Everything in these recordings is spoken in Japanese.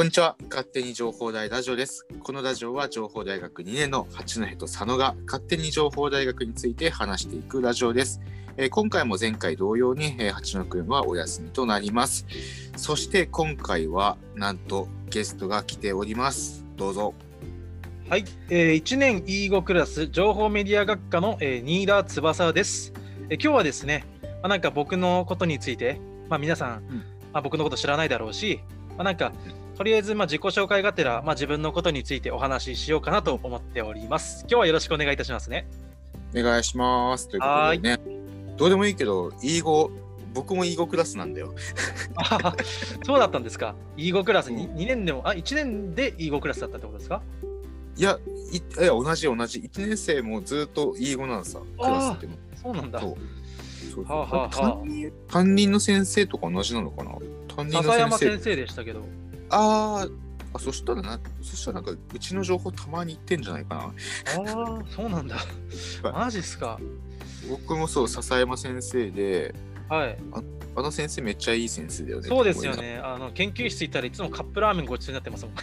こんにちは。勝手に情報大ラジオです。このラジオは情報大学2年の八戸と佐野が勝手に情報大学について話していくラジオです、えー今回も前回同様に、えー八野くんはお休みとなります。そして今回はなんとゲストが来ております。どうぞ。はい、えー、1年 E5 クラス情報メディア学科の、えー、新田翼です、えー今日はですね、まあ、なんか僕のことについて、まあ、皆さん、ん。まあ、僕のこと知らないだろうし、まあ、なんかとりあえずまあ自己紹介がてら、まあ、自分のことについてお話ししようかなと思っております。今日はよろしくお願いいたしますね。お願いします。ということでねどうでもいいけど英語僕も英語クラスなんだよ。あ そうだったんですか？E5 クラスに？うん。2年でも、あ、1年で E5 クラスだったってことですか？いやいいや同じ同じ。1年生もずっと英語なんさクラスっても。そうなんだ。そう。はあは担任の先生とか同じなのかな？担任の笹山先生先生でしたけど。あーあそしたらなそしたらなんかうちの情報たまに言ってんじゃないかなああ、そうなんだ。マジっすか。僕もそう笹山先生ではい。あの先生めっちゃいい先生だよねそうですよね。あの研究室行ったらいつもカップラーメンごちそうになってますもん。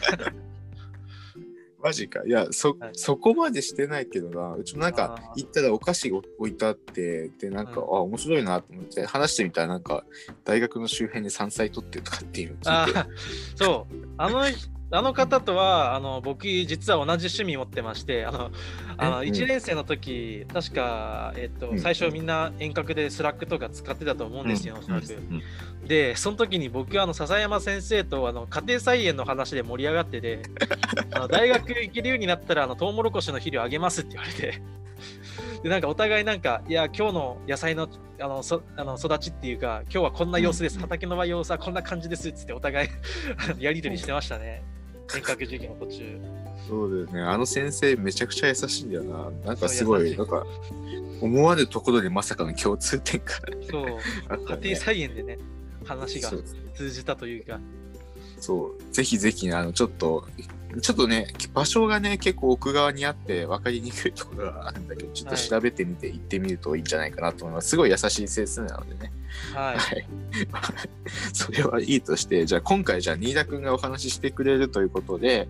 マジか。いやそ,、はい。そこまでしてないけどな。うちもなんか行ったらお菓子を置いてあってでなんか、うん。あ面白いなと思って話してみたらなんか大学の周辺で山菜取ってるとかっていうのを聞いて。そう。あのあの方とはあの僕実は同じ趣味持ってましてあのあのえ1年生の時確か、えっとうん。最初みんな遠隔で Slack とか使ってたと思うんですよ、おそらく。うん。でその時に僕はあの笹山先生とあの家庭菜園の話で盛り上がってて あの大学行けるようになったらあのトウモロコシの肥料あげますって言われて。でなんかお互いなんかいや今日の野菜のあのそあの育ちっていうか今日はこんな様子です、うん。畑の様子はこんな感じですっつってお互いやり取りしてましたね遠隔授業の途中そうだよね。あの先生めちゃくちゃ優しいんだよな。なんかすごい、いなんか思わぬところでまさかの共通点がそう あったね。家庭菜園でね話がそう通じたというかそう。ぜひぜひね、あの、ちょっと、ちょっとね、場所がね、結構奥側にあって分かりにくいところがあるんだけど、ちょっとはい調べてみて行ってみるといいんじゃないかなと思います。すごい優しい先生なのでね。はいはい。それはいいとして、じゃあ今回、じゃあ新田くんがお話ししてくれるということで、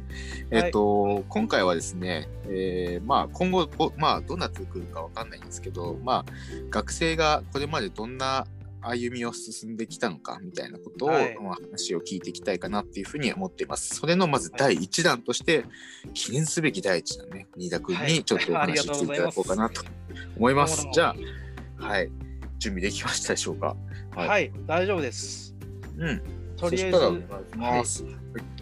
えっと、今回はですね、えーまあ今後、おまあどうなってくるかわかんないんですけど、まあ学生がこれまでどんな歩みを進んできたのかみたいなことを、はいまあ、話を聞いていきたいかなっていうふうに思っています。それのまず第一弾として、記念すべき第一弾ね、新田くんはいにちょっとお話ししていただこうかなと思います。じゃあ、はい、準備できましたでしょうか？はい、大丈夫ですうん。とりあえず。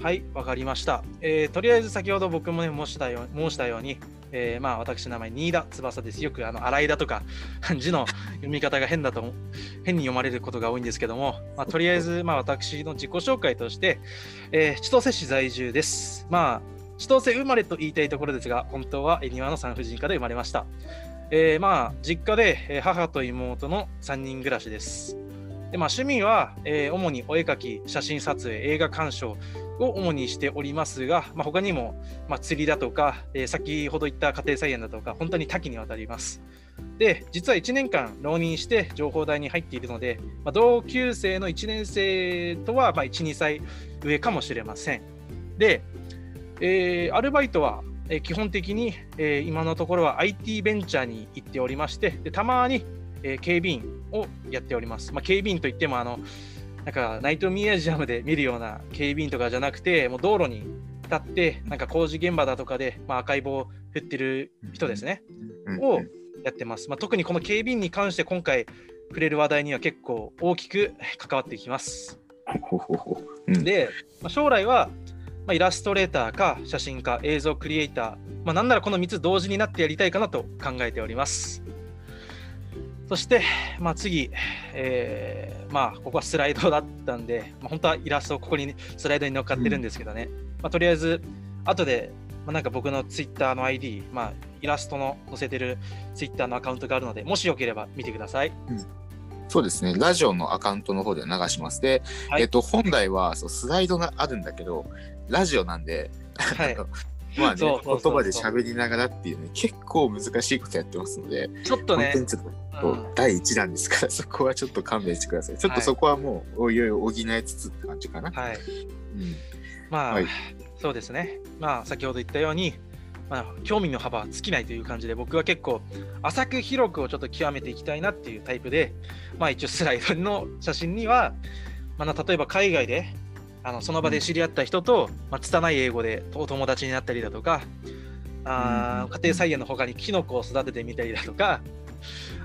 はい、わかりました。えーとりあえず先ほど僕も、ね、申したよ申したように、えーまあ、私の名前、新田翼です。よくあの洗いだとか字の 読み方が変だと変に読まれることが多いんですけども、まあ、とりあえず、まあ、私の自己紹介として、えー千歳市在住です。まあ、千歳生まれと言いたいところですが、本当は恵庭の産婦人科で生まれました。えーまあ、実家で、えー母と妹の3人暮らしです。でまあ、趣味は、えー主にお絵描き、写真撮影、映画鑑賞を主にしておりますが、まあ、他にも、まあ、釣りだとか、えー先ほど言った家庭菜園だとか、本当に多岐にわたります。で、実は1年間浪人して情報大に入っているので、まあ、同級生の1年生とは、まあ、1、2歳上かもしれません。で、えーアルバイトは、基本的に、えー今のところは IT ベンチャーに行っておりまして、でたまに、えー警備員をやっております。まあ、警備員といっても、あの、なんかナイトミュージアムで見るような警備員とかじゃなくて、もう道路に立って、なんか工事現場だとかで、まあ、赤い棒を振ってる人ですね、うんをやってます。まあ、特にこの警備員に関して今回触れる話題には結構大きく関わっていきます。で、まあ、将来は、まあ、イラストレーターか写真家、映像クリエイター、まあ、なんならこの3つ同時になってやりたいかなと考えております。そして、まあ、次、えーまあ、ここはスライドだったんで、まあ、本当はイラストここにスライドに乗っかってるんですけどね、まあ、とりあえず、後で、まあ、なんか僕のツイッターの ID、まあ、イラストの載せてるツイッターのアカウントがあるので、もしよければ見てください。そうですね、ラジオのアカウントの方で流します。で、はい。えっと、本来はそうスライドがあるんだけど、ラジオなんで、はい まあね、そうそうそうそう言葉で喋りながらっていうね、結構難しいことやってますので、ちょっとねちょっと、うん第一弾ですから、そこはちょっと勘弁してください。ちょっとそこはもう、おいおい補いつつって感じかな。はい。うんまあ、はいそうですね。まあ、先ほど言ったように、まあ、興味の幅は尽きないという感じで、僕は結構、浅く広くをちょっと極めていきたいなっていうタイプで、まあ、一応スライドの写真には、まあ、例えば海外で、あのその場で知り合った人と、まあ、拙い英語でお友達になったりだとか、あー家庭菜園の他にキノコを育ててみたりだとか、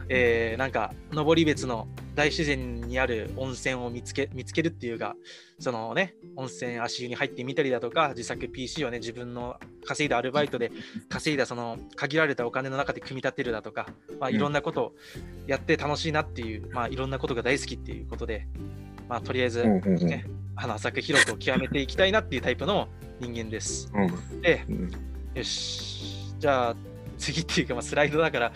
えーなんか登別の大自然にある温泉を見つけ見つけるっていうかそのね温泉足湯に入ってみたりだとか自作 PC をね自分の稼いだアルバイトで稼いだその限られたお金の中で組み立てるだとか、まあ、うん。いろんなことをやって楽しいなっていう、まあ、いろんなことが大好きっていうことで、まあ、とりあえず、うんうんうんねあの浅く広くを極めていきたいなっていうタイプの人間です。うんでうんよし。じゃあ、次っていうか、まあ、スライドだから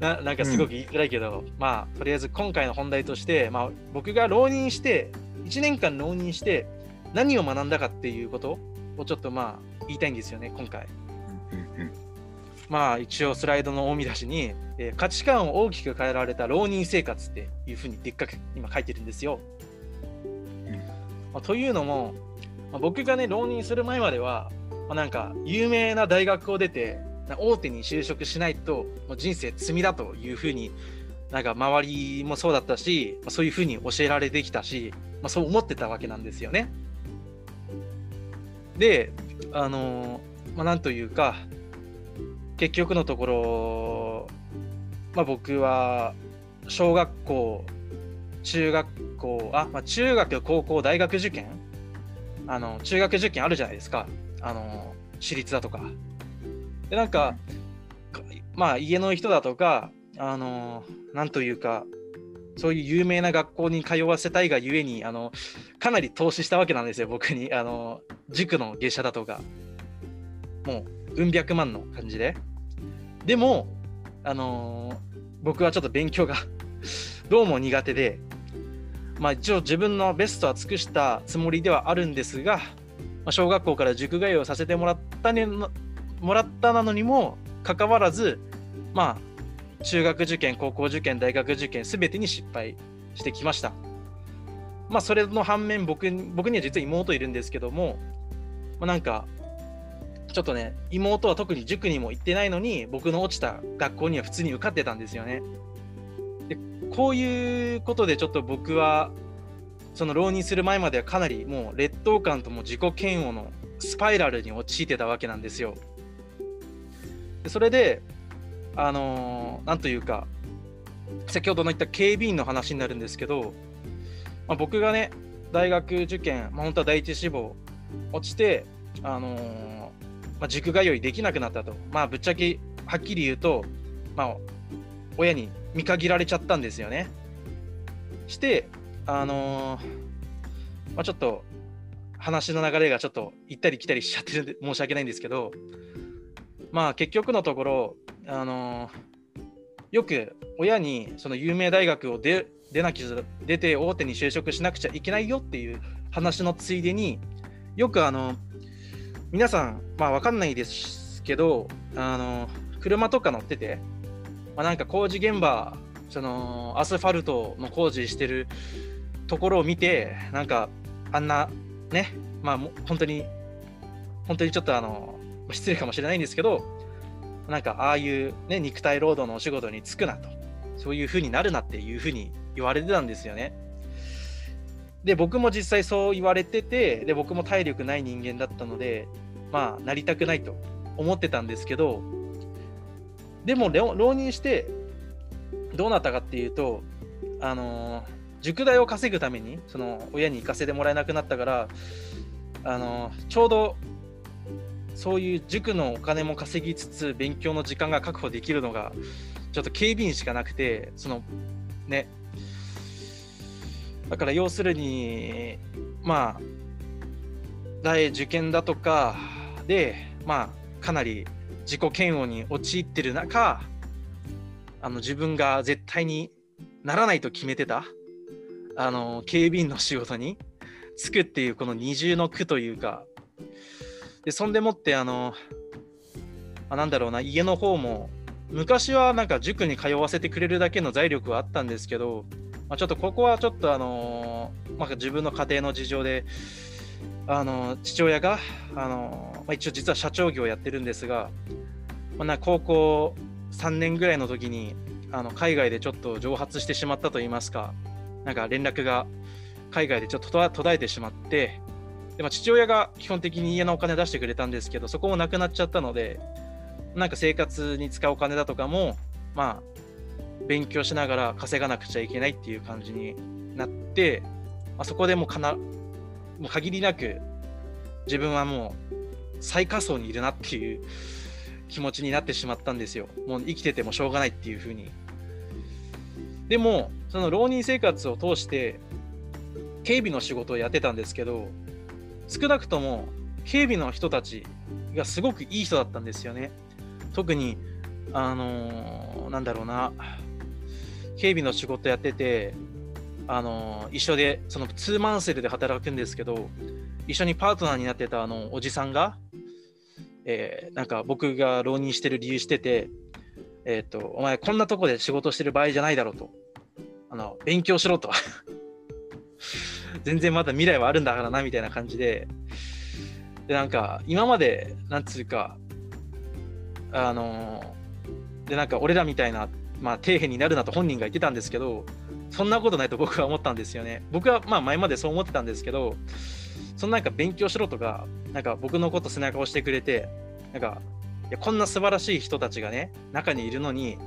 な、なんかすごく言いづらいけど、まあ、とりあえず今回の本題として、まあ、僕が浪人して、1年間浪人して、何を学んだかっていうことをちょっとまあ、言いたいんですよね、今回。うんまあ、一応スライドの大見出しに、えー価値観を大きく変えられた浪人生活っていうふうにでっかく今書いてるんですよ。まあ、というのも、まあ僕がね、浪人する前までは、まあ、なんか有名な大学を出て、大手に就職しないともう人生罪だというふうになんか周りもそうだったし、ま、そういうふうに教えられてきたし、まあ、そう思ってたわけなんですよね。で、あのまあ、なんというか、結局のところ、まあ、僕は小学校、中学校、あ、まあ、中学、高校、大学受験？あの、中学受験あるじゃないですか。あの、私立だとか。で、なんか、かまあ、家の人だとか、あの、なんというか、そういう有名な学校に通わせたいがゆえに、あの、かなり投資したわけなんですよ、僕に。あの、塾の月謝だとか。もう、うん百万の感じで。でも、あのー僕はちょっと勉強が どうも苦手で、まあ一応自分のベストは尽くしたつもりではあるんですが、まあ、小学校から塾通いをさせてもらったねもらったなのにもかかわらず、まあ中学受験、高校受験、大学受験すべてに失敗してきました。まあそれの反面僕僕には実は妹いるんですけども、まあ、なんかちょっとね、妹は特に塾にも行ってないのに、僕の落ちた学校には普通に受かってたんですよね。こういうことでちょっと僕は、その浪人する前まではかなりもう劣等感とも自己嫌悪のスパイラルに陥ってたわけなんですよ。それで、あのーというか、先ほどの言った警備員の話になるんですけど、まあ、僕がね、大学受験、まあ、本当は第一志望落ちて、あのーまあ、塾通いできなくなったと。まあ、ぶっちゃけはっきり言うと、まあ、親に見限られちゃったんですよね。して、あのーまあ、ちょっと話の流れがちょっと行ったり来たりしちゃってるんで申し訳ないんですけど、まあ結局のところ、あのーよく親にその有名大学を出出なきゃ出て大手に就職しなくちゃいけないよっていう話のついでによくあの皆さんまあわかんないですけどあの車とか乗ってて、まあ、なんか工事現場そのアスファルトの工事してるところを見てなんかあんなねまあも本当に本当にちょっとあの失礼かもしれないんですけどなんかああいうね肉体労働のお仕事に就くなとそういう風になるなっていう風に言われてたんですよね。で僕も実際そう言われててで僕も体力ない人間だったのでまあなりたくないと思ってたんですけどでも浪人してどうなったかっていうとあの塾代を稼ぐためにその親に行かせてもらえなくなったからあのちょうどそういう塾のお金も稼ぎつつ勉強の時間が確保できるのがちょっと警備員しかなくてそのね。だから要するにまあ大受験だとかでまあかなり自己嫌悪に陥ってる中あの自分が絶対にならないと決めてたあの警備員の仕事に就くっていうこの二重の苦というかでそんでもってあのあなんだろうな家の方も昔はなんか塾に通わせてくれるだけの財力はあったんですけど、まあ、ちょっとここはちょっとあのまあ、自分の家庭の事情であの父親があの、まあ、一応実は社長業をやってるんですが、まあ、高校3年ぐらいの時にあの海外でちょっと蒸発してしまったといいますかなんか連絡が海外でちょっと途絶えてしまってで、まあ、父親が基本的に家のお金出してくれたんですけどそこもなくなっちゃったのでなんか生活に使うお金だとかもまあ勉強しながら稼がなくちゃいけないっていう感じになって、まあ、そこでもかなもう限りなく自分はもう最下層にいるなっていう気持ちになってしまったんですよ。もう生きててもしょうがないっていうふうに。でも、その浪人生活を通して、警備の仕事をやってたんですけど、少なくとも警備の人たちがすごくいい人だったんですよね。特に、あのー、なんだろうな、警備の仕事やってて、あのー、一緒で、そのツーマンセルで働くんですけど、一緒にパートナーになってたあのおじさんが、えー、なんか僕が浪人してる理由してて、えっ、ー、と、お前こんなとこで仕事してる場合じゃないだろうと。あの、勉強しろと。全然まだ未来はあるんだからな、みたいな感じで。で、なんか、今まで、なんつうか、あので、なんか俺らみたいな、まあ、底辺になるなと本人が言ってたんですけど、そんなことないと僕は思ったんですよね。僕はまあ前までそう思ってたんですけど、そのなんか勉強しろとか、なんか僕のこと背中を押してくれて、なんか、いやこんな素晴らしい人たちがね、中にいるのに、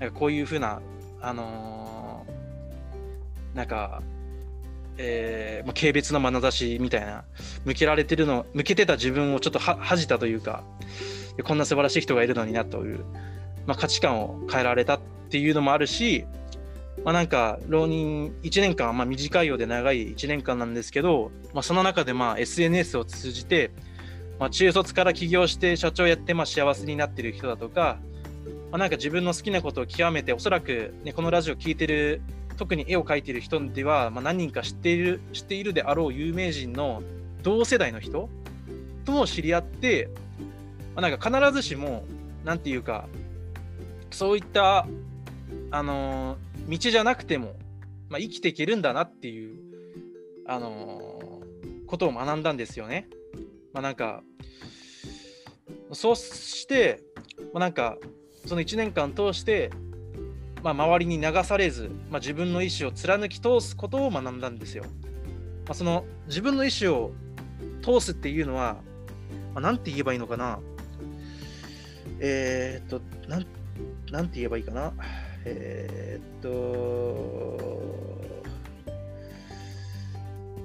なんかこういうふうな、あのー、なんか、えーまあ、軽蔑の眼差しみたいな、向けられてるの、向けてた自分をちょっと恥じたというか、こんな素晴らしい人がいるのになという、まあ、価値観を変えられたっていうのもあるし、まあ、なんか浪人1年間、まあ、短いようで長い1年間なんですけど、まあ、その中でまあ SNS を通じて、まあ、中卒から起業して社長やってまあ幸せになってる人だとか、まあ、なんか自分の好きなことを極めておそらく、ね、このラジオ聴いてる特に絵を描いてる人では、まあ、何人か知っている知っているであろう有名人の同世代の人とも知り合って、まあ、なんか必ずしも何て言うかそういったあの道じゃなくても、まあ、生きていけるんだなっていう、あのー、ことを学んだんですよね。まあ、なんか、そうして、まあ、なんか、その1年間通して、まあ、周りに流されず、まあ、自分の意思を貫き通すことを学んだんですよ。まあ、その自分の意思を通すっていうのは、まあ、て言えばいいのかな。えー、っと、なん、なんて言えばいいかな。えー、っと、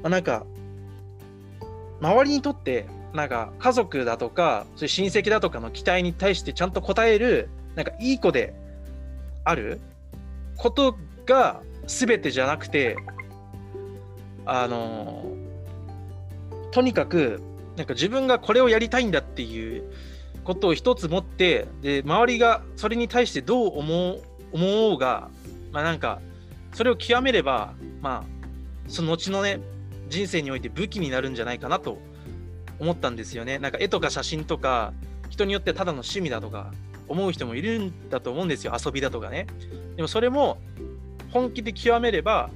まあ、なんか、周りにとって、なんか家族だとか、そういう親戚だとかの期待に対してちゃんと応える、なんかいい子であることが全てじゃなくて、あの、とにかく、なんか自分がこれをやりたいんだっていうことを一つ持って、で、周りがそれに対してどう思う思うが、まあなんか、それを極めれば、まあ、その後のね、人生において武器になるんじゃないかなと思ったんですよね。なんか絵とか写真とか、人によってただの趣味だとか思う人もいるんだと思うんですよ。遊びだとかね。でもそれも本気で極めれば、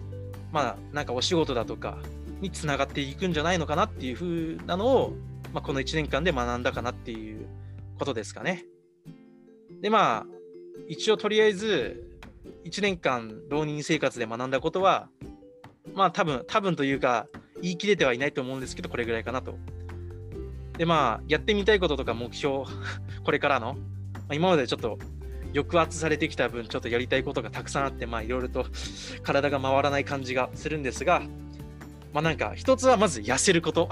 まあなんかお仕事だとかにつながっていくんじゃないのかなっていう風なのを、まあ、この1年間で学んだかなっていうことですかね。でまあ一応とりあえず1年間浪人生活で学んだことはまあ多分多分というか言い切れてはいないと思うんですけどこれぐらいかなと。でまあやってみたいこととか目標 これからの、まあ、今までちょっと抑圧されてきた分ちょっとやりたいことがたくさんあってまあいろいろと 体が回らない感じがするんですがまあなんか一つはまず痩せること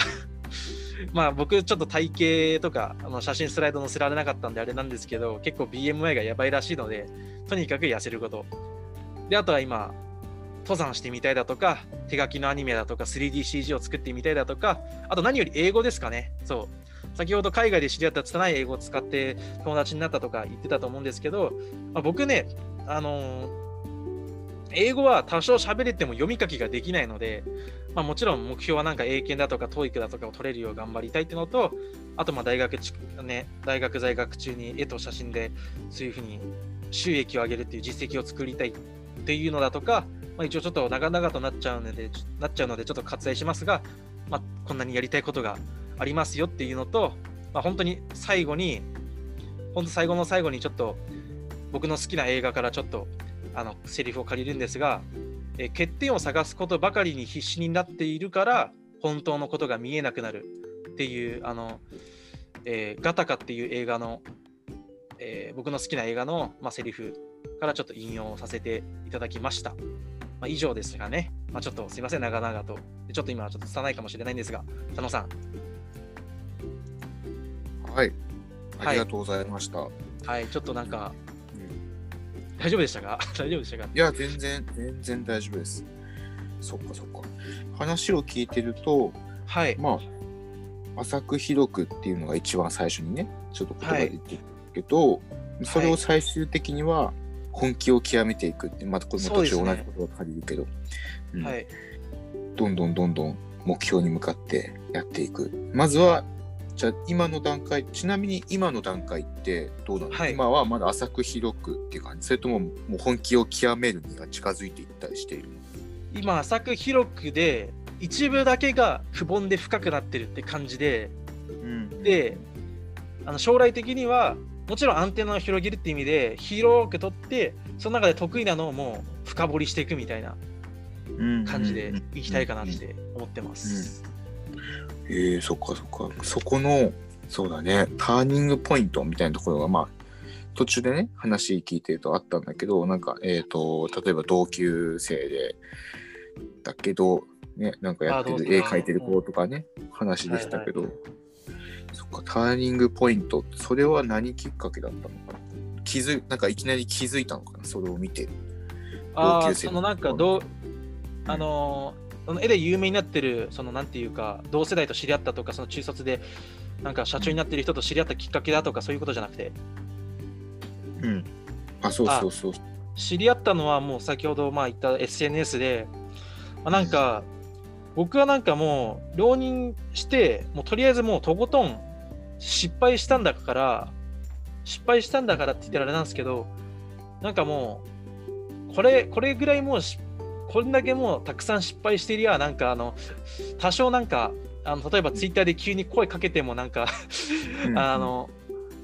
まあ僕ちょっと体型とかあの写真スライド載せられなかったんであれなんですけど結構 BMI がやばいらしいのでとにかく痩せること。であとは今登山してみたいだとか手書きのアニメだとか 3DCG を作ってみたいだとかあと何より英語ですかね。そう。先ほど海外で知り合った拙い英語を使って友達になったとか言ってたと思うんですけど、まあ、僕ねあのー英語は多少喋れても読み書きができないので、まあ、もちろん目標はなんか英検だとか TOEIC だとかを取れるよう頑張りたいっていうのと、あとまあ大学ね、大学在学中に絵と写真でそういうふうに収益を上げるっていう実績を作りたいっていうのだとか、まあ、一応ちょっと長々となっちゃうので、なっちゃうのでちょっと割愛しますが、まあ、こんなにやりたいことがありますよっていうのと、まあ、本当に最後に、本当最後の最後にちょっと僕の好きな映画からちょっとあのセリフを借りるんですが、え欠点を探すことばかりに必死になっているから本当のことが見えなくなるっていうあの、えー、ガタカっていう映画の、えー、僕の好きな映画の、まあ、セリフからちょっと引用させていただきました。まあ、以上ですがね、まあ、ちょっとすいません、長々と。ちょっと今はちょっと拙いかもしれないんですが、佐野さん。はい。ありがとうございました。はい、はい、ちょっとなんか、大丈夫でしたか？大丈夫でしたか？いや、全然、全然大丈夫です。そっかそっか。話を聞いてると、はい。まあ、浅く広くっていうのが一番最初にね、ちょっと言葉で言ってるけど、はい、それを最終的には本気を極めていくって、またこの途中同じ言葉借りるけど、うん、はい。どんどんどんどん目標に向かってやっていく。まずはじゃあ今の段階ちなみに今の段階ってどうなの、はい、今はまだ浅く広くっていう感じ？それとももう本気を極めるには近づいていったりしている今浅く広くで一部だけがくぼんで深くなってるって感じで、うん、であの将来的にはもちろんアンテナを広げるって意味で広く取ってその中で得意なのをもう深掘りしていくみたいな感じでいきたいかなって思ってます。えー、そっかそっか。そこの、そうだね、ターニングポイントみたいなところが、まあ、途中でね、話聞いてるとあったんだけど、なんか、えっ、ー、と、例えば同級生で、だけど、ね、なんかやってる、絵描いてる子とかね、話でしたけど、はいはい、そっか、ターニングポイント、それは何きっかけだったのかな？気づなんかいきなり気づいたのかな？それを見て。ああ、そのなんかどう、あのその絵で有名になってる、そのなんていうか、同世代と知り合ったとか、その中卒で、なんか社長になってる人と知り合ったきっかけだとか、そういうことじゃなくて。うん。あ、そうそうそう。知り合ったのはもう先ほどまあ言った SNS で、まあ、なんか、僕はなんかもう浪人して、もうとりあえずもうとことん失敗したんだから、失敗したんだからって言ったらあれなんですけど、なんかもう、これ、これぐらいもう失こんだけもうたくさん失敗していりゃ、なんかあの、多少なんか、あの例えばツイッターで急に声かけてもなんかあの、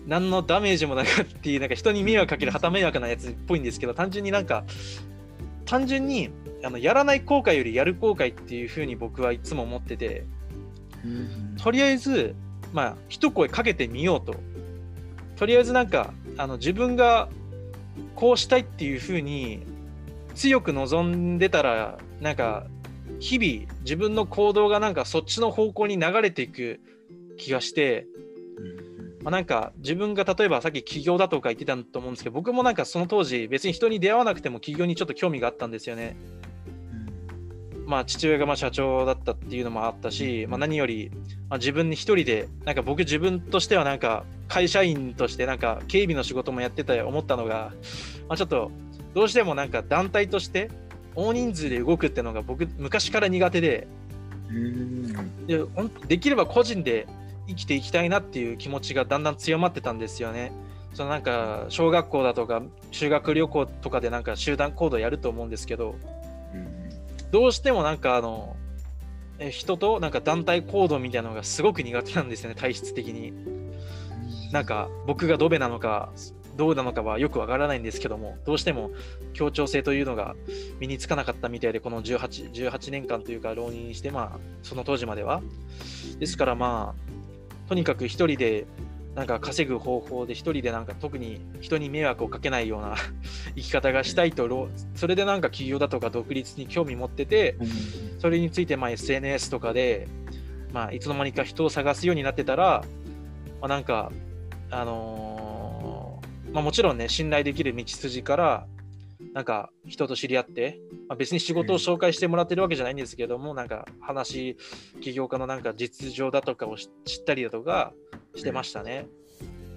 何のダメージもなくっていう、なんか人に迷惑かける旗迷惑なやつっぽいんですけど、単純になんか、単純にあのやらない後悔よりやる後悔っていうふうに僕はいつも思ってて、とりあえず、まあ、一声かけてみようと。とりあえずなんか、あの自分がこうしたいっていうふうに強く望んでたらなんか日々自分の行動がなんかそっちの方向に流れていく気がして、まあ、なんか自分が例えばさっき起業だとか言ってたと思うんですけど僕もなんかその当時別に人に出会わなくても起業にちょっと興味があったんですよね。まあ、父親がまあ社長だったっていうのもあったし、まあ、何より、まあ、自分に一人でなんか僕自分としてはなんか会社員としてなんか警備の仕事もやってた思ったのが、まあ、ちょっとどうしてもなんか団体として大人数で動くっていうのが僕昔から苦手ででできれば個人で生きていきたいなっていう気持ちがだんだん強まってたんですよね。そのなんか小学校だとか修学旅行とかでなんか集団行動やると思うんですけど、どうしてもなんかあの人となんか団体行動みたいなのがすごく苦手なんですよね体質的に。なんか僕がドベなのかどうなのかはよくわからないんですけども、どうしても協調性というのが身につかなかったみたいで、この 18, 18年間というか浪人して、まあ、その当時までは。ですからまあ、とにかく一人でなんか稼ぐ方法で一人でなんか特に人に迷惑をかけないような 生き方がしたいと、それでなんか起業だとか独立に興味持ってて、それについてまあ SNS とかで、まあ、いつの間にか人を探すようになってたら、まあ、なんか、あのーまあ、もちろんね、信頼できる道筋から、なんか人と知り合って、まあ、別に仕事を紹介してもらってるわけじゃないんですけども、なんか話、起業家のなんか実情だとかを知ったりだとかしてましたね。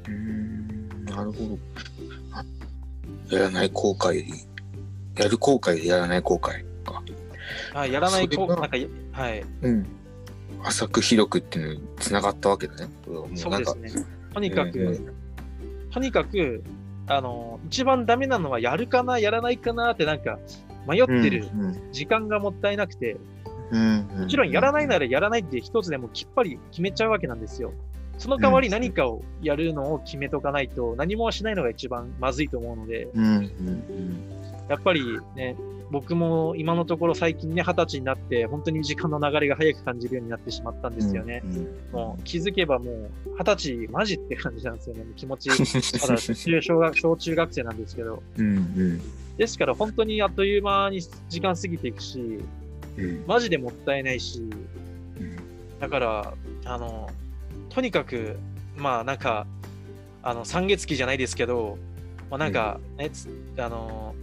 うん、なるほど。やらない後悔、やる後悔、やらない後悔か。あやらない後悔、なんか、はい。うん。浅く広くっていうのにつながったわけだね。そうですね。とにかく、えーとにかく、あの、一番ダメなのはやるかな、やらないかなってなんか迷ってる時間がもったいなくて、ももちろんやらないならやらないって一つでもきっぱり決めちゃうわけなんですよ。その代わり何かをやるのを決めとかないと何もしないのが一番まずいと思うので、うんうん。やっぱりね、僕も今のところ最近ね、二十歳になって、本当に時間の流れが早く感じるようになってしまったんですよね。うんもう気づけばもう二十歳マジって感じなんですよね。気持ち、まだ中小学小中学生なんですけど。うんうんですから本当にあっという間に時間過ぎていくし、うんマジでもったいないし、うんだから、あの、とにかく、まあなんか、あの、三月期じゃないですけど、まあなんか、ね、つあの、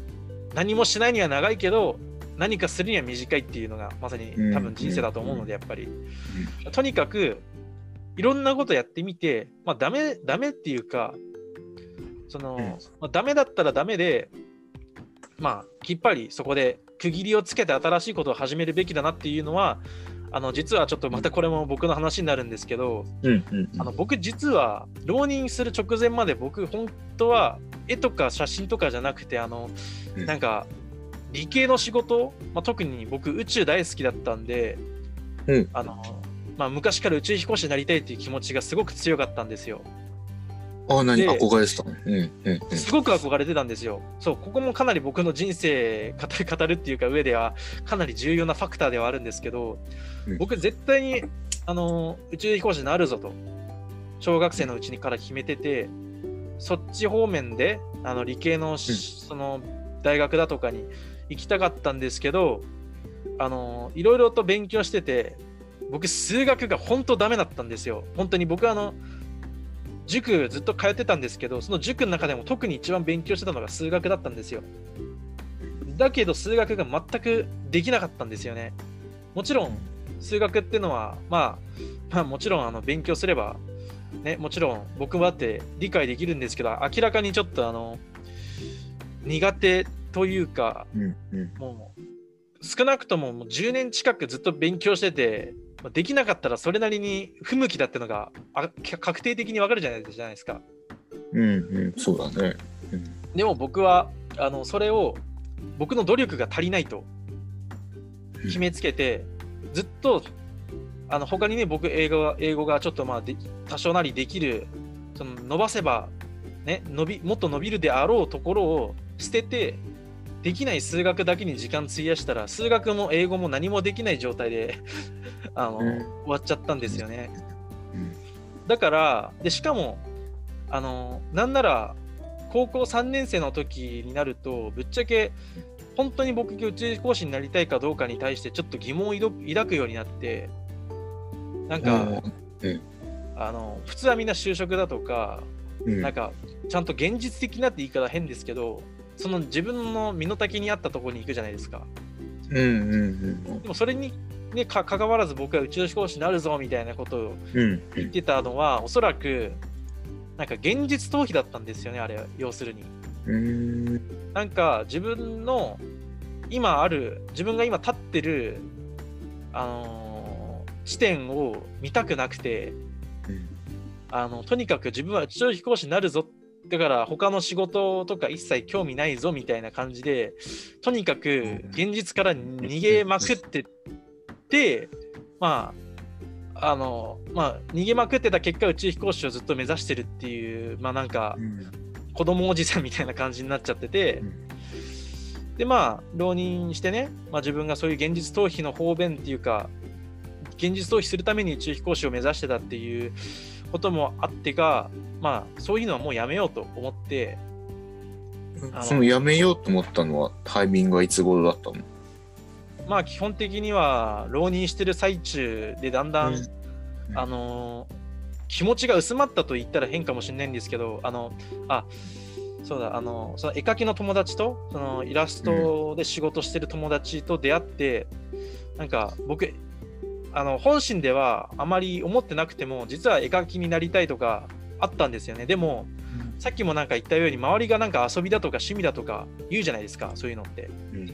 何もしないには長いけど、何かするには短いっていうのがまさにうん多分人生だと思うので、やっぱり。とにかく、いろんなことやってみて、まあダメ、ダメっていうか、その、うん。まあ、ダメだったらダメで、まあ、きっぱりそこで区切りをつけて新しいことを始めるべきだなっていうのは、あの実はちょっとまたこれも僕の話になるんですけど、うんうんあの僕実は浪人する直前まで僕本当は絵とか写真とかじゃなくてあのうん。なんか理系の仕事、まあ、特に僕宇宙大好きだったんで、うん。あのまあ、昔から宇宙飛行士になりたいっていう気持ちがすごく強かったんですよ。あ、何？で憧れてたの？うんうんうん。すごく憧れてたんですよ。そう、ここもかなり僕の人生語る語るっていうか上ではかなり重要なファクターではあるんですけど、うん。僕絶対にあの宇宙飛行士になるぞと。小学生のうちにから決めててそっち方面であの理系のし、その大学だとかに行きたかったんですけどあのいろいろと勉強してて僕数学が本当ダメだったんですよ。本当に僕あの塾ずっと通ってたんですけどその塾の中でも特に一番勉強してたのが数学だったんですよ。だけど数学が全くできなかったんですよね。もちろん数学っていうのは、まあ、まあもちろんあの勉強すればねもちろん僕もだって理解できるんですけど明らかにちょっとあの苦手というかうんうん。もう少なくとももう10年近くずっと勉強しててまあできなかったらそれなりに不向きだってのがあ確定的にわかるじゃないですか。うんうんそうだね。うん。でも僕はあのそれを僕の努力が足りないと決めつけてずっとあの他にね僕英語が英語がちょっとまあで多少なりできるその伸ばせばね伸びもっと伸びるであろうところを捨ててできない数学だけに時間費やしたら数学も英語も何もできない状態で あの、うん。終わっちゃったんですよね。うん。だからでしかもあのなんなら高校3年生の時になるとぶっちゃけ本当に僕が宇宙飛行士になりたいかどうかに対してちょっと疑問を抱くようになってなんか、あの普通はみんな就職だとか、うん。なんかちゃんと現実的なって言い方変ですけどその自分の身の丈に合ったところに行くじゃないですか。うんうんでもそれに、ね、か関わらず僕は宇宙飛行士になるぞみたいなことをうん。うん言ってたのは、おそらくなんか現実逃避だったんですよねあれは要するに。うん。なんか自分の今ある自分が今立ってるあのー地点を見たくなくてうん。あのとにかく自分は宇宙飛行士になるぞだから他の仕事とか一切興味ないぞみたいな感じでとにかく現実から逃げまくってってまああのまあ逃げまくってた結果宇宙飛行士をずっと目指してるっていうまあなんかうん子供おじさんみたいな感じになっちゃってて、でまあ浪人してね、まあ、自分がそういう現実逃避の方便っていうか現実逃避するために宇宙飛行士を目指してたっていうこともあってかまあそういうのはもうやめようと思ってそのやめようと思ったのはタイミングはいつ頃だったの？まあ基本的には浪人してる最中でだんだん、うん。あのー気持ちが薄まったと言ったら変かもしれないんですけどあのあそうだあのその絵描きの友達とそのイラストで仕事してる友達と出会って、なんか僕あの本心ではあまり思ってなくても実は絵描きになりたいとかあったんですよね。でもさっきもなんか言ったように周りがなんか遊びだとか趣味だとか言うじゃないですかそういうのって。うん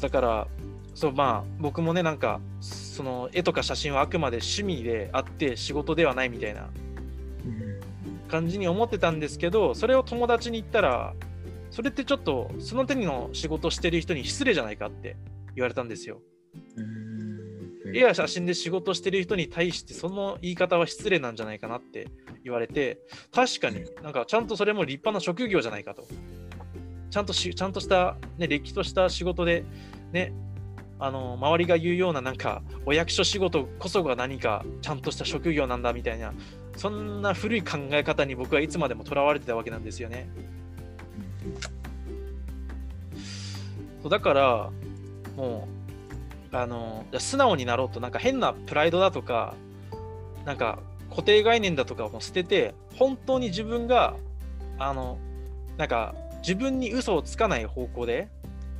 だからそうまあ僕もねなんかその絵とか写真はあくまで趣味であって仕事ではないみたいな感じに思ってたんですけどそれを友達に言ったらそれってちょっとその手の仕事してる人に失礼じゃないかって言われたんですよ。うん絵や写真で仕事してる人に対してその言い方は失礼なんじゃないかなって言われて確かになんかちゃんとそれも立派な職業じゃないかと。ちゃんとしちゃんとした、ね、れっきとした仕事でねあの周りが言うようななんかお役所仕事こそが何かちゃんとした職業なんだみたいなそんな古い考え方に僕はいつまでもとらわれてたわけなんですよね。そうだからもうあの素直になろうとなんか変なプライドだとかなんか固定概念だとかを捨てて本当に自分があのなんか自分に嘘をつかない方向で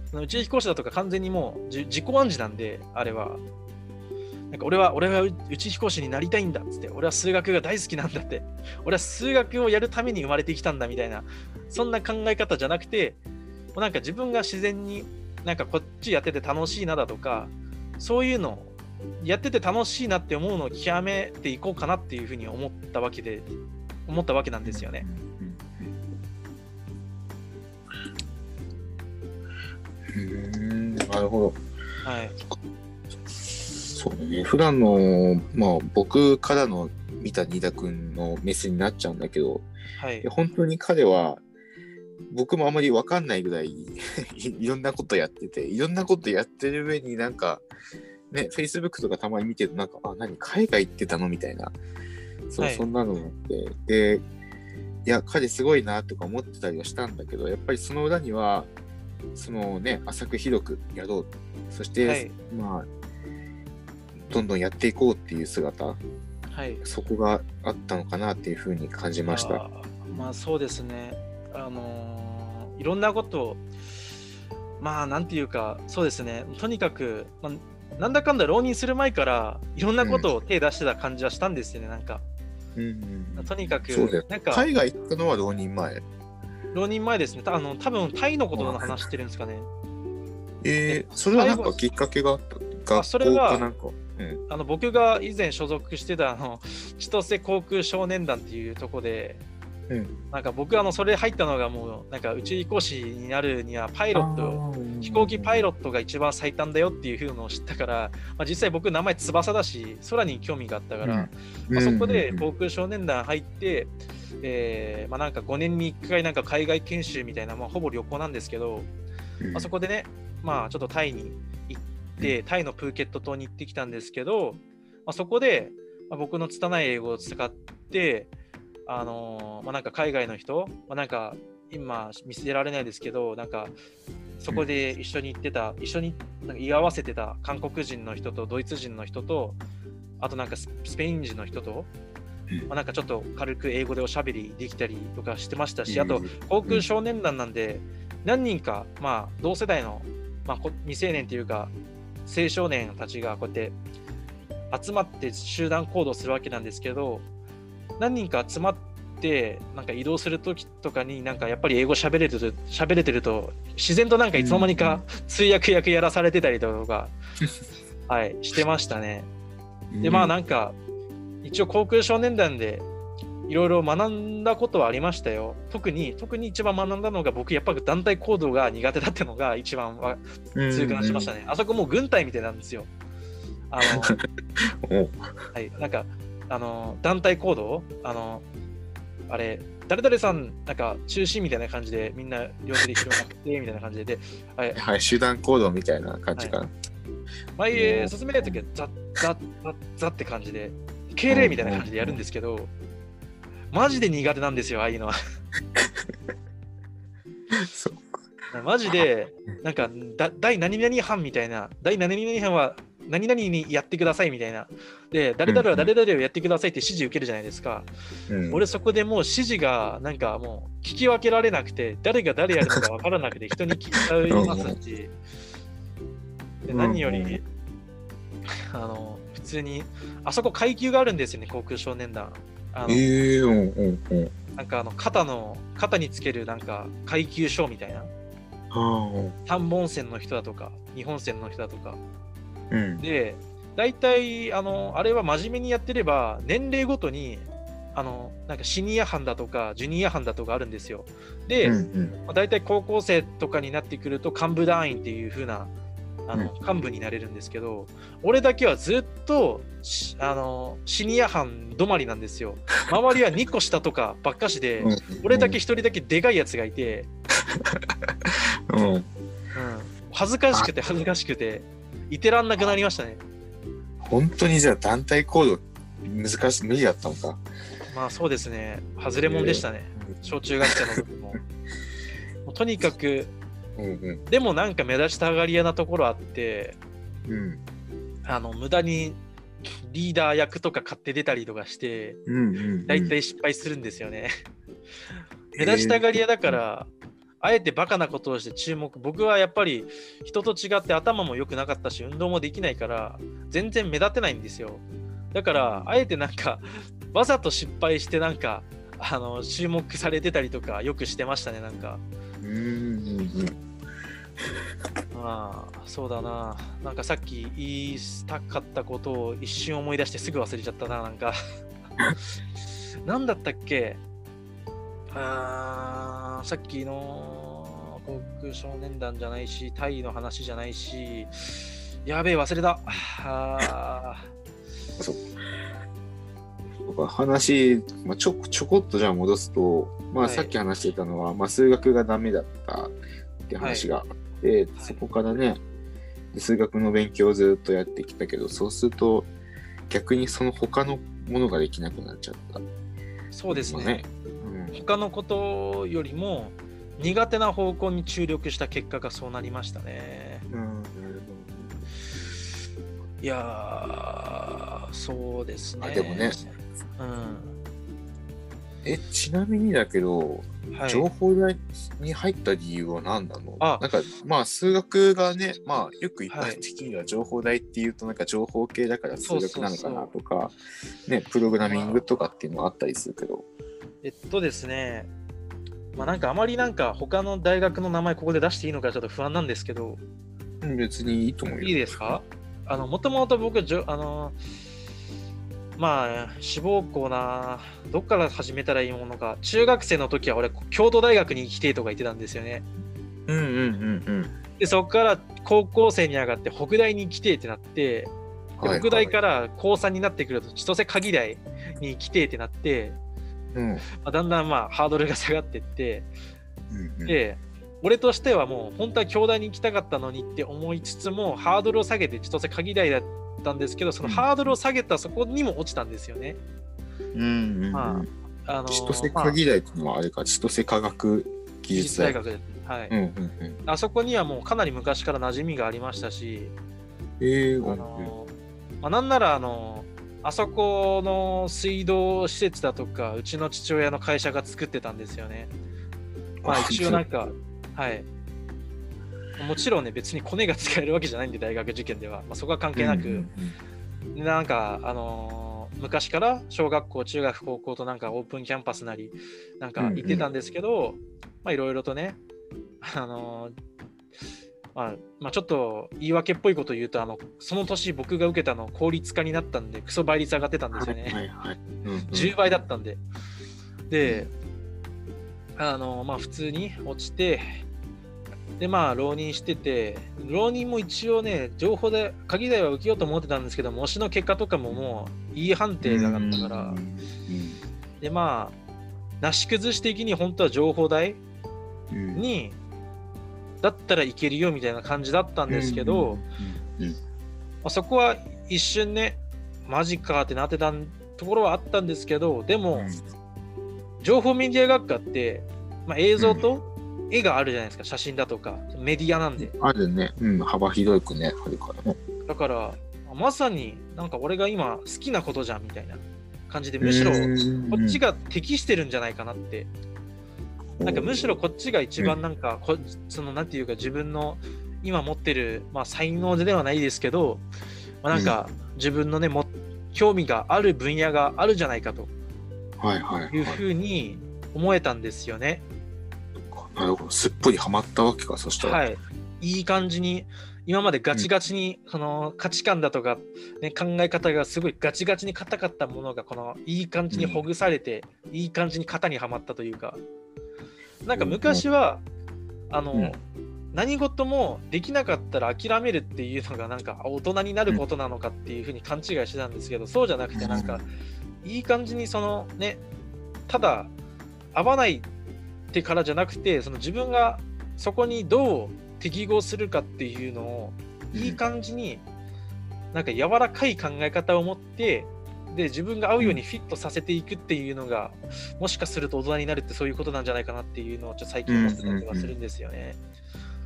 その宇宙飛行士だとか完全にもうじ自己暗示なんであれは。なんか俺は俺は宇宙飛行士になりたいんだっつって俺は数学が大好きなんだって俺は数学をやるために生まれてきたんだみたいなそんな考え方じゃなくてもうなんか自分が自然になんかこっちやってて楽しいなだとかそういうのをやってて楽しいなって思うのを極めていこうかなっていうふうに思ったわけで思ったわけなんですよね。うんなるほど。はい。そうね。普段の、まあ、僕からの見た新田君の目線になっちゃうんだけど、はい。本当に彼は、僕もあまり分かんないぐらい いいろんなことやってて、いろんなことやってる上になんか、ね、Facebook とかたまに見てると、なんか、あ、何、海外行ってたのみたいな。そう、はいそんなのがあって。で、いや、彼すごいなとか思ってたりはしたんだけど、やっぱりその裏には、そのね、浅く広くやろう。そして、はいまあ、どんどんやっていこうっていう姿、はい。そこがあったのかなっていうふうに感じました。まあそうですね。あのーいろんなことをまあなんていうかそうですね。とにかく、まあ、なんだかんだ浪人する前からいろんなことを手出してた感じはしたんですよね。なんかうんうんとにかくなんか海外行ったのは浪人前。浪人前ですね。たあの多分タイのことの話してるんですかね。えー、それはなんかきっかけがあった？学校それはかなんか？うん。あの僕が以前所属してたあの千歳航空少年団っていうとこでうん。なんか僕あのそれ入ったのがもうなんか宇宙飛行士になるにはパイロット飛行機パイロットが一番最短だよっていうのを知ったから、まあ、実際僕名前翼だし空に興味があったから、まあ、そこで航空少年団入って、えーまあ、なんか5年に1回なんか海外研修みたいな、まあ、ほぼ旅行なんですけど、まあ、そこでね、まあ、ちょっとタイに行って、タイのプーケット島に行ってきたんですけど、まあ、そこで、まあ、僕の拙い英語を使って、あのーまあ、なんか海外の人、まあ、なんか今見せられないですけど、なんかそこで一緒に行ってた、一緒になんか居合わせてた韓国人の人とドイツ人の人と、あとなんかススペイン人の人と、うん。まあ、なんかちょっと軽く英語でおしゃべりできたりとかしてましたし、うん。あと航空少年団なんで、何人か、まあ、同世代の、まあ、こ未成年というか、青少年たちがこうやって集まって集団行動するわけなんですけど、何人か集まって、なんか移動するときとかに、なんかやっぱり英語喋れてると、喋れてると、自然となんかいつの間にか通訳役やらされてたりとか、はい、してましたね。で、まあなんか、一応航空少年団でいろいろ学んだことはありましたよ。特に、特に一番学んだのが僕、やっぱり団体行動が苦手だったのが一番は痛感しましたね。あそこもう軍隊みたいなんですよ。あの、おはい、なんか、あの、団体行動？あの、あれ、誰々さん、なんか中心みたいな感じでみんな両手で広がってみたいな感じで、で、はい、はい、集団行動みたいな感じかな。前へ進めないときはザッザッザッザッって感じで、敬礼みたいな感じでやるんですけど、マジで苦手なんですよ、ああいうのは。そうマジで、なんか、だ第何々班みたいな、第何々班は何々にやってくださいみたいな。で、誰々は誰々をやってくださいって指示受けるじゃないですか。うん俺そこでもう指示がなんかもう聞き分けられなくて、誰が誰やるのか分からなくて人に聞いちゃいますし、で何より、あの、普通に、あそこ階級があるんですよね、航空少年団。あのええうんうんうん。なんかあの肩の、肩につけるなんか階級章みたいな。は3本線の人だとか、2本線の人だとか。あ。うん。で、大体、あの、あれは真面目にやってれば、年齢ごとに、あの、なんかシニア班だとか、ジュニア班だとかあるんですよ。で、うんうんまあ、大体高校生とかになってくると幹部団員っていう風なあの幹部になれるんですけど、俺だけはずっとしあのシニア班止まりなんですよ。周りは2個下とかばっかしで、うん俺だけ1人だけでかいやつがいて、うんうん、恥ずかしくて恥ずかしくて、いてらんなくなりましたね。本当にじゃあ団体行動難しい無理だったのか。まあそうですね、外れもんでしたね、小中学生の時も。もうとにかく、うんうんでもなんか目立ちたがり屋なところあって、うんあの無駄にリーダー役とか買って出たりとかして、うんうん大体失敗するんですよね。目立ちたがり屋だから、あえてバカなことをして注目、僕はやっぱり人と違って頭も良くなかったし、運動もできないから、全然目立てないんですよ。だから、あえてなんか、わざと失敗して、なんか、あの注目されてたりとか、よくしてましたね、なんか。うんうんうんまあ、そうだな。なんかさっき言いたかったことを一瞬思い出してすぐ忘れちゃったな、なんか。なんだったっけ？あーさっきの航空少年団じゃないし、タイの話じゃないし、やべえ、忘れた。あとか。話、まあ、ちょちょこっとじゃあ戻すと、まあ、はい。さっき話してたのは、まあ、数学がダメだったって話があって、そこからね数学の勉強をずっとやってきたけどそうすると逆にその他のものができなくなっちゃった、ーそうですね。ね他のことよりも苦手な方向に注力した結果がそうなりましたね。うんうんいやー、そうですね。あでもね。うん。えちなみにだけど、はい、情報大に入った理由は何なの？あ。なんかまあ数学がねまあよく一はい般的には情報大っていうとなんか情報系だから数学なのかなとかねプログラミングとかっていうのはあったりするけどえっとですね、まあなんかあまりなんか他の大学の名前ここで出していいのかちょっと不安なんですけど、うん別にいいと思うよ。いいですか？あの、もともと僕、じょあの、まあ、志望校な、どっから始めたらいいものか、中学生の時は俺、京都大学に行きてえとか言ってたんですよね。うんうんうんうん。で、そこから高校生に上がって北大に行きてえってなって、で北大から高3になってくると千歳鍵大に行きてえってなって、まあ、だんだんまあハードルが下がってって、うんうん、で、俺としてはもう本当は京大に行きたかったのにって思いつつもハードルを下げて千歳鍵大だったんですけどそのハードルを下げたそこにも落ちたんですよね。うんうんうん。まあの千歳まあ鍵大っていうのはあれか千歳科学技技術大学はい。うんうんうん。あそこにはもうかなり昔から馴染みがありましたし、えーあのまあ、なんならあのあそこの水道施設だとかうちの父親の会社が作ってたんですよね。まあ一応なんか、はい。もちろんね、別にコネが使えるわけじゃないんで、大学受験では。まあ、そこは関係なく、うんうんなんか、あのー昔から小学校、中学、高校となんかオープンキャンパスなり、なんか行ってたんですけど、まあいろいろとね、あのーまあ、まあ、ちょっと言い訳っぽいこと言うと、あのその年僕が受けたの公立化になったんで、クソ倍率上がってたんですよね。はいはいはい。うん。うん10倍だったんで。で、あの、まあ普通に落ちて、で、まあ浪人してて、浪人も一応ね、情報で、鍵代は受けようと思ってたんですけど、模試の結果とかももう、いい判定だったから。うん、うん。で、まあ、なし崩し的に本当は情報代うん。に、だったらいけるよみたいな感じだったんですけど、まあ、そこは一瞬ね、マジかってなってたところはあったんですけど、でも、情報メディア学科って、まあ、映像と絵があるじゃないですか、写真だとか、メディアなんで。あるね、うん、幅広くね、あるからね。だから、まさになんか俺が今好きなことじゃんみたいな感じで、むしろこっちが、が適してるんじゃないかなって。なんかむしろこっちが一番なんか、こそのなんていうか自分の今持ってる、まあ、才能ではないですけど、まあ、なんか自分のね、も興味がある分野があるじゃないかとはいはいはい。いうふうに思えたんですよね。なるほど、すっぽりはまったわけか、そしたら。はい。いい感じに、今までガチガチに、その価値観だとか、ね、考え方がすごいガチガチに硬かったものが、このいい感じにほぐされて、いい感じに型にはまったというか、なんか昔は、あの、うん。何事もできなかったら諦めるっていうのがなんか大人になることなのかっていうふうに勘違いしてたんですけど、そうじゃなくてなんかいい感じにそのねただ合わないってからじゃなくてその自分がそこにどう適合するかっていうのをいい感じになんか柔らかい考え方を持ってで自分が合うようにフィットさせていくっていうのがもしかすると大人になるってそういうことなんじゃないかなっていうのをちょっと最近思ってたりはするんですよね。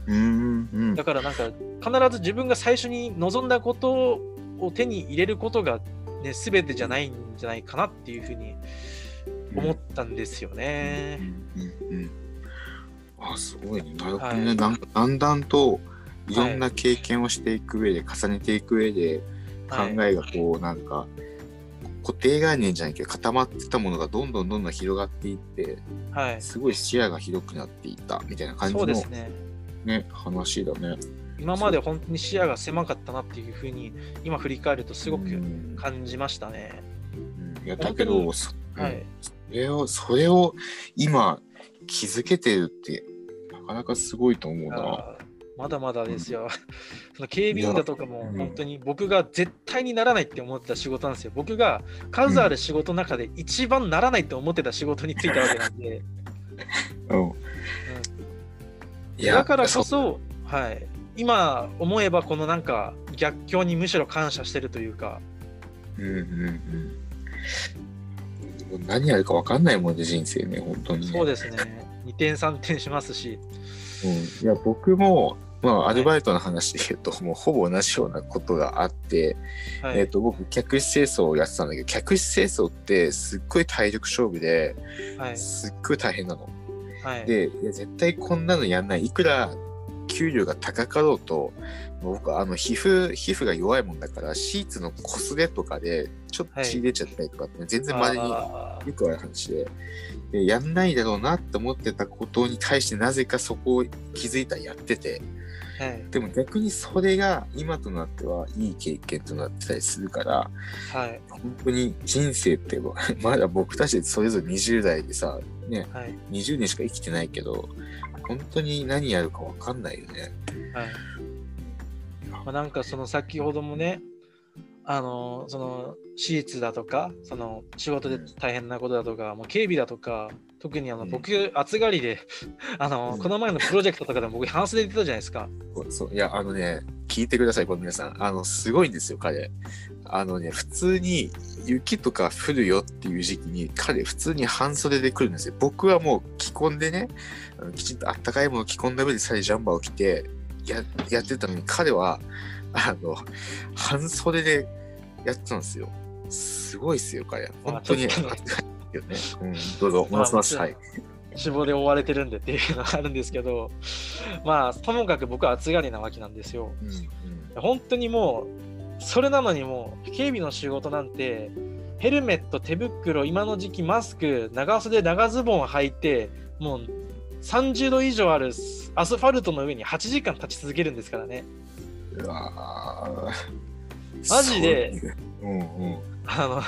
うんうんだからなんか必ず自分が最初に望んだことを手に入れることが、ね、全てじゃないんじゃないかなっていうふうに思ったんですよね。うんうんあすごいね。なるほどね。はいだんだんといろんな経験をしていく上で、重ねていく上で考はいえがこう、なんか固定概念じゃないけど固まってたものがどんどんどんどん広がっていってはい、すごい視野が広くなっていったみたいな感じのそうですね。ね話だね。今まで本当に視野が狭かったなっていうふうに今振り返るとすごくうん感じましたね。うんいやだけどそ,、はい、それをそれを今気づけてるってなかなかすごいと思うな。まだまだですよ。その警備員だとかもうん本当に僕が絶対にならないって思ってた仕事なんですよ。僕が数ある仕事の中で一番ならないと思ってた仕事に就いたわけなんで、うんだからこそそ、はい、今思えばこのなんか逆境にむしろ感謝してるというか、うんうんうん。何やるか分かんないもんね、人生ね、本当に、ね。そうですね。2点3点しますし、うん、いや、僕も、まあ、アルバイトの話で言うと、もうほぼ同じようなことがあって、はい、えっ、と、僕、客室清掃をやってたんだけど、客室清掃ってすっごい体力勝負で、はい、すっごい大変なの。はい、で、絶対こんなのやんない。いくら給料が高かろうと、僕、あの、皮膚、皮膚が弱いもんだから、シーツのこすれとかで、ちょっと血出ちゃったりとかって、全然稀にあよくある話で。で、やんないだろうなって思ってたことに対して、なぜかそこを気づいたらやってて、でも逆にそれが今となってはいい経験となってたりするから、はい、本当に人生って、まだ僕たちそれぞれ20代でさ、ね、はい、20年しか生きてないけど、本当に何やるかわかんないよね。はい。まあ、なんかその先ほどもね、あのそのシーツだとか、その仕事で大変なことだとか、もう警備だとか、特にあのうん僕、暑がりで、あのうんこの前のプロジェクトとかでも僕、半袖で出たじゃないですか。そういや、あのね、聞いてください、これ皆さん。あの、すごいんですよ、彼。あのね、普通に雪とか降るよっていう時期に、彼、普通に半袖で来るんですよ。僕はもう着込んでね、きちんとあったかいものを着込んだ上でさらにジャンバーを着てややってたのに、彼は、あの、半袖でやってたんですよ。すごいっすよ、彼。本当に。まあちょっとね暑いよね。うん、どうぞ、お願いします。まあはい。脂肪で覆われてるんでっていうのがあるんですけど、まあ、ともかく僕は暑がりなわけなんですよ。うんうん本当にもう、それなのにもう、警備の仕事なんて、ヘルメット、手袋、今の時期マスク、長袖、長ズボン履いて、もう30度以上あるアスファルトの上に8時間立ち続けるんですからね。うわーマジでうんうん。あの、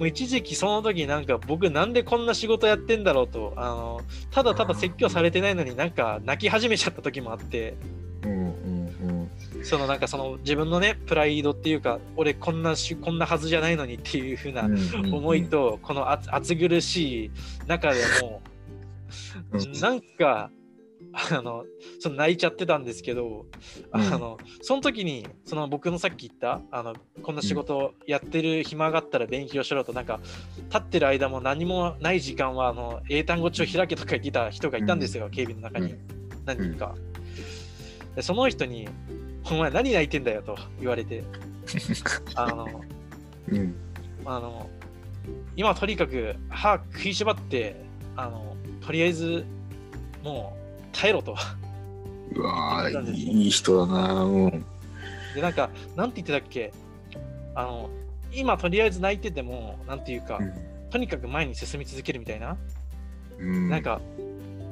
もう一時期その時なんか僕なんでこんな仕事やってんだろうと、あの、ただただ説教されてないのになんか泣き始めちゃった時もあって、うんうんうん。そのなんかその自分のね、プライドっていうか、俺こんなし、こんなはずじゃないのにっていう風な思いと、この暑暑苦しい中でも、うん。なんか、あの、その泣いちゃってたんですけど、あの、その時に、その僕のさっき言った、あの、こんな仕事やってる暇があったら勉強しろと、なんか、立ってる間も何もない時間は、あの、英単語帳開けとか言ってた人がいたんですよ、警備の中に。何人か。でその人に、お前何泣いてんだよと言われて、あの、うん。あの、今とにかく歯食いしばって、あの、とりあえず、もう耐えろと。うわいい人だなうんで、なんか、なんて言ってたっけ？あの、今とりあえず泣いてても、なんていうか、とにかく前に進み続けるみたいな。うんなんか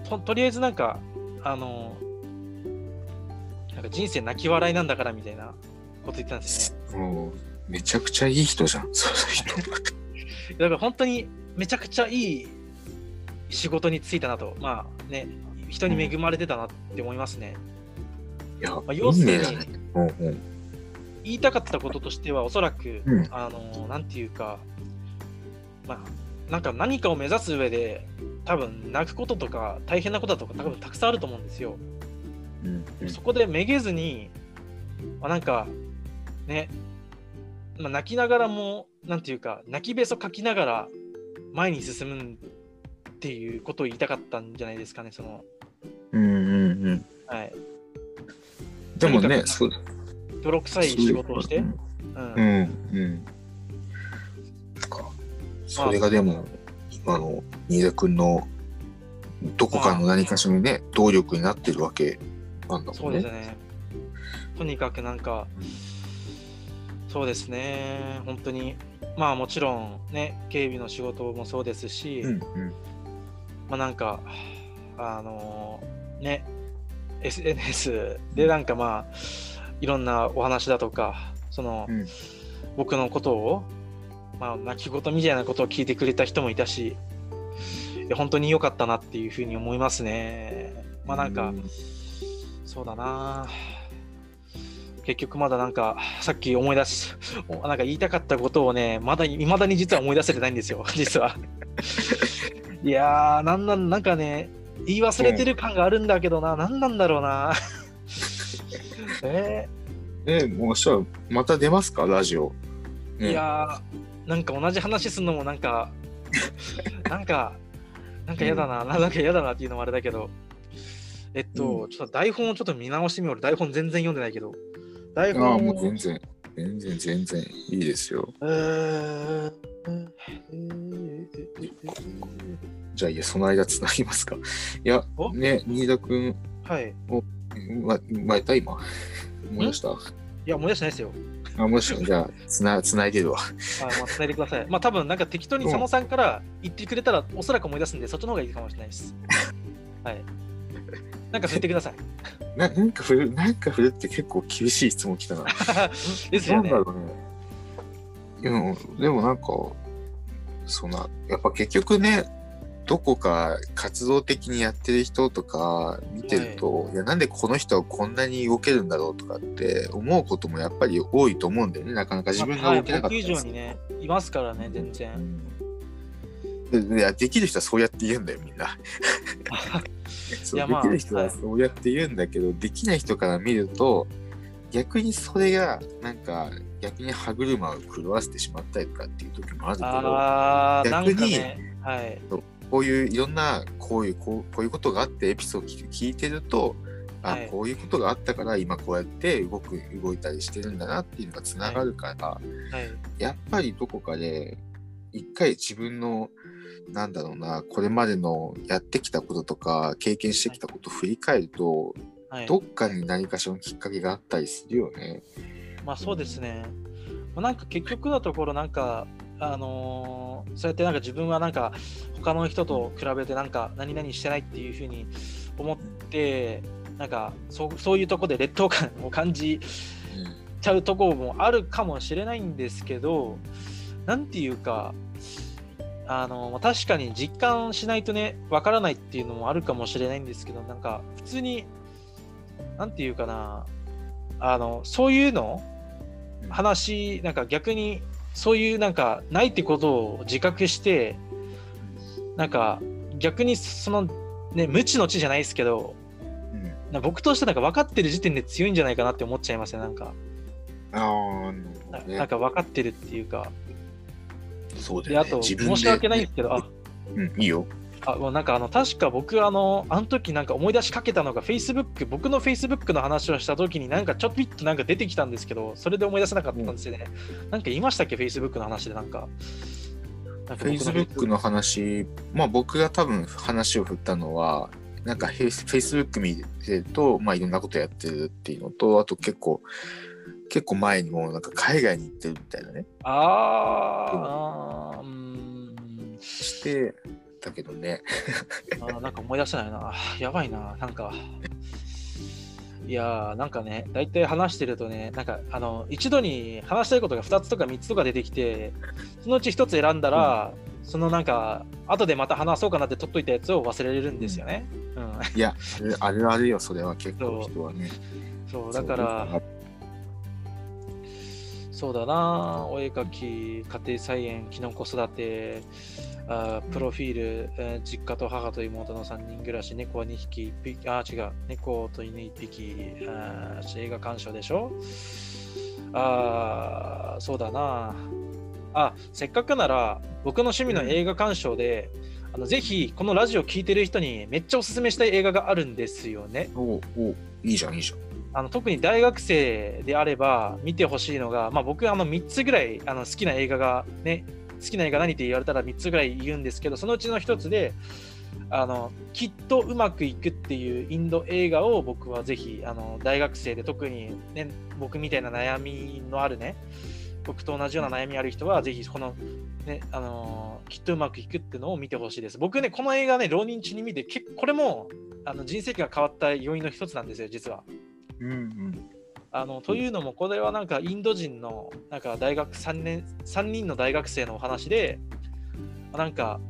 と、とりあえずなんか、あの、なんか人生泣き笑いなんだからみたいなこと言ってたんですよね。もうめちゃくちゃいい人じゃん そういう人 だから本当にめちゃくちゃいい仕事に就いたなと。まあね、人に恵まれてたなって思いますね。いや、あ要するに。言いたかったこととしてはおそらく、うんあのなんていうかまあなんか何かを目指す上で多分泣くこととか大変なこととか多分たくさんあると思うんですよ。うんうんそこでめげずに、まあ、なんかね、まあ、泣きながらもなんていうか泣きべそかきながら前に進むっていうことを言いたかったんじゃないですかねそのうんうんうん。はいでもね、そう。泥臭い仕事をしてうんうんうんうん。かそれがでも、今の新田君のどこかの何かしらにね、動力になってるわけなんだもんね。そうですね。とにかくなんか、そうですね、本当に、まあもちろんね、警備の仕事もそうですし、うんうんまあなんか、あのね、SNS でなんかまあ、いろんなお話だとか、その、うん。僕のことを、まあ泣き言みたいなことを聞いてくれた人もいたし、本当に良かったなっていうふうに思いますね。まあなんか、うん。そうだな。結局まだなんかさっき思い出すおなんか言いたかったことをねまだいまだに実は思い出せてないんですよ実は。いやーなんなんなんかね言い忘れてる感があるんだけどな、何なんだろうな。ええ、もうしたらまた出ますか、ラジオ。ー、ね。いやーなんか同じ話するのもなんか なんかなんか嫌だな、なんか嫌だなっていうのもあれだけど。えっと、うちょっと台本をちょっと見直してみよう。俺台本全然読んでないけど。台ああ、本をもう全然、全然、全然いいですよ。えーじゃあ、いや、その間つなぎますか。いやお、ね、新田君、はい。ま、まやった今？思い出した？いや、思い出してないですよ。あ、もしじゃあ、つな、つないでるわ。はい、まあ、伝えてください。まあ、多分なんか適当に佐野さんから言ってくれたら、おそらく思い出すんで、そっちの方がいいかもしれないです。はい。なんか振ってください。ななんか振る、なんか振るって結構厳しい質問来たな。ですよねなんだ。ろうね。いや、でもなんか、そんな、やっぱ結局ね、どこか活動的にやってる人とか見てると、い、や、なんでこの人はこんなに動けるんだろうとかって思うこともやっぱり多いと思うんだよね。なかなか自分がはい、動けなかったりする上にね、いますからね、全然。うんでいやできる人はそうやって言うんだよみんな。そうまあできる人ははいそうやって言うんだけど、できない人から見ると逆にそれがなんか逆に歯車を狂わせてしまったりとかっていう時もあるけど逆にかね、はい。こういういろんなこういうこうこういうことがあってエピソードを聞いてるとあ、はいこういうことがあったから今こうやって動く動いたりしてるんだなっていうのがつながるから、はい。やっぱりどこかで一回自分のなんだろうなこれまでのやってきたこととか経験してきたことを振り返ると、はい、どっかに何かしらのきっかけがあったりするよね。まあそうですね。まあなんか結局のところなんか、あのーそうやってなんか自分はなんか他の人と比べてなんか何々してないっていうふうに思って、なんかそうそういうところで劣等感を感じちゃうところもあるかもしれないんですけど、なんていうか、あのまあ確かに実感しないとね、わからないっていうのもあるかもしれないんですけど、なんか普通に、なんていうかな、あのそういうのうん。話、なんか逆にそういうなんかないってことを自覚して、なんか逆にそのね、無知の知じゃないですけど、うん僕としてなんか分かってる時点で強いんじゃないかなって思っちゃいますね、なんか。ああ、なねなんか分かってるっていうか。で、そうだよね。あと、申し訳ないんですけど、あ、うん、いいよ。あもうなんかあの、確か僕、あの、あの時なんか思い出しかけたのが、Facebook、僕の Facebook の話をした時になんかちょっぴっとなんか出てきたんですけど、それで思い出せなかったんですよね。なんか言いましたっけ、Facebook の話でなんか。なんか僕の Facebook の話、まあ僕が多分話を振ったのは、なんかフェイス Facebook 見てると、まあいろんなことやってるっていうのと、あと結構、結構前にもなんか海外に行ってるみたいなね、あーあー、うーん。してたけどね。あーなんか思い出せないな。やばいな。なんか。いやーなんかね、大体話してるとね、なんか、あの、一度に話したいことが2つとか3つとか出てきて、そのうち1つ選んだら、そのなんか、後でまた話そうかなって取っといたやつを忘れるんですよね。うん。いや、あれあるあるよ、それは結構人はね。そう、だから、そうだな、お絵描き、家庭菜園、キノコ育て、あープロフィール、えー実家と母と妹の3人暮らし、猫は2匹、1匹あー、違う、猫と犬1匹、あー映画鑑賞でしょ？あーそうだな。あ、せっかくなら、僕の趣味の映画鑑賞で、あのぜひ、このラジオ聞いてる人にめっちゃおすすめしたい映画があるんですよね。おうおういいじゃん、いいじゃん。あの特に大学生であれば見てほしいのが、まあ、僕あの3つぐらいあの好きな映画がね好きな映画何って言われたら3つぐらい言うんですけどそのうちの1つであのきっとうまくいくっていうインド映画を僕はぜひあの大学生で特に、ね、僕みたいな悩みのあるね僕と同じような悩みある人はぜひこの、ねあのきっとうまくいくっていうのを見てほしいです僕ねこの映画ね浪人中に見てこれもあの人生が変わった要因の一つなんですよ実は。うんうん。あのというのも、これはなんかインド人のなんか大学3年、3人の大学生のお話で、なんか、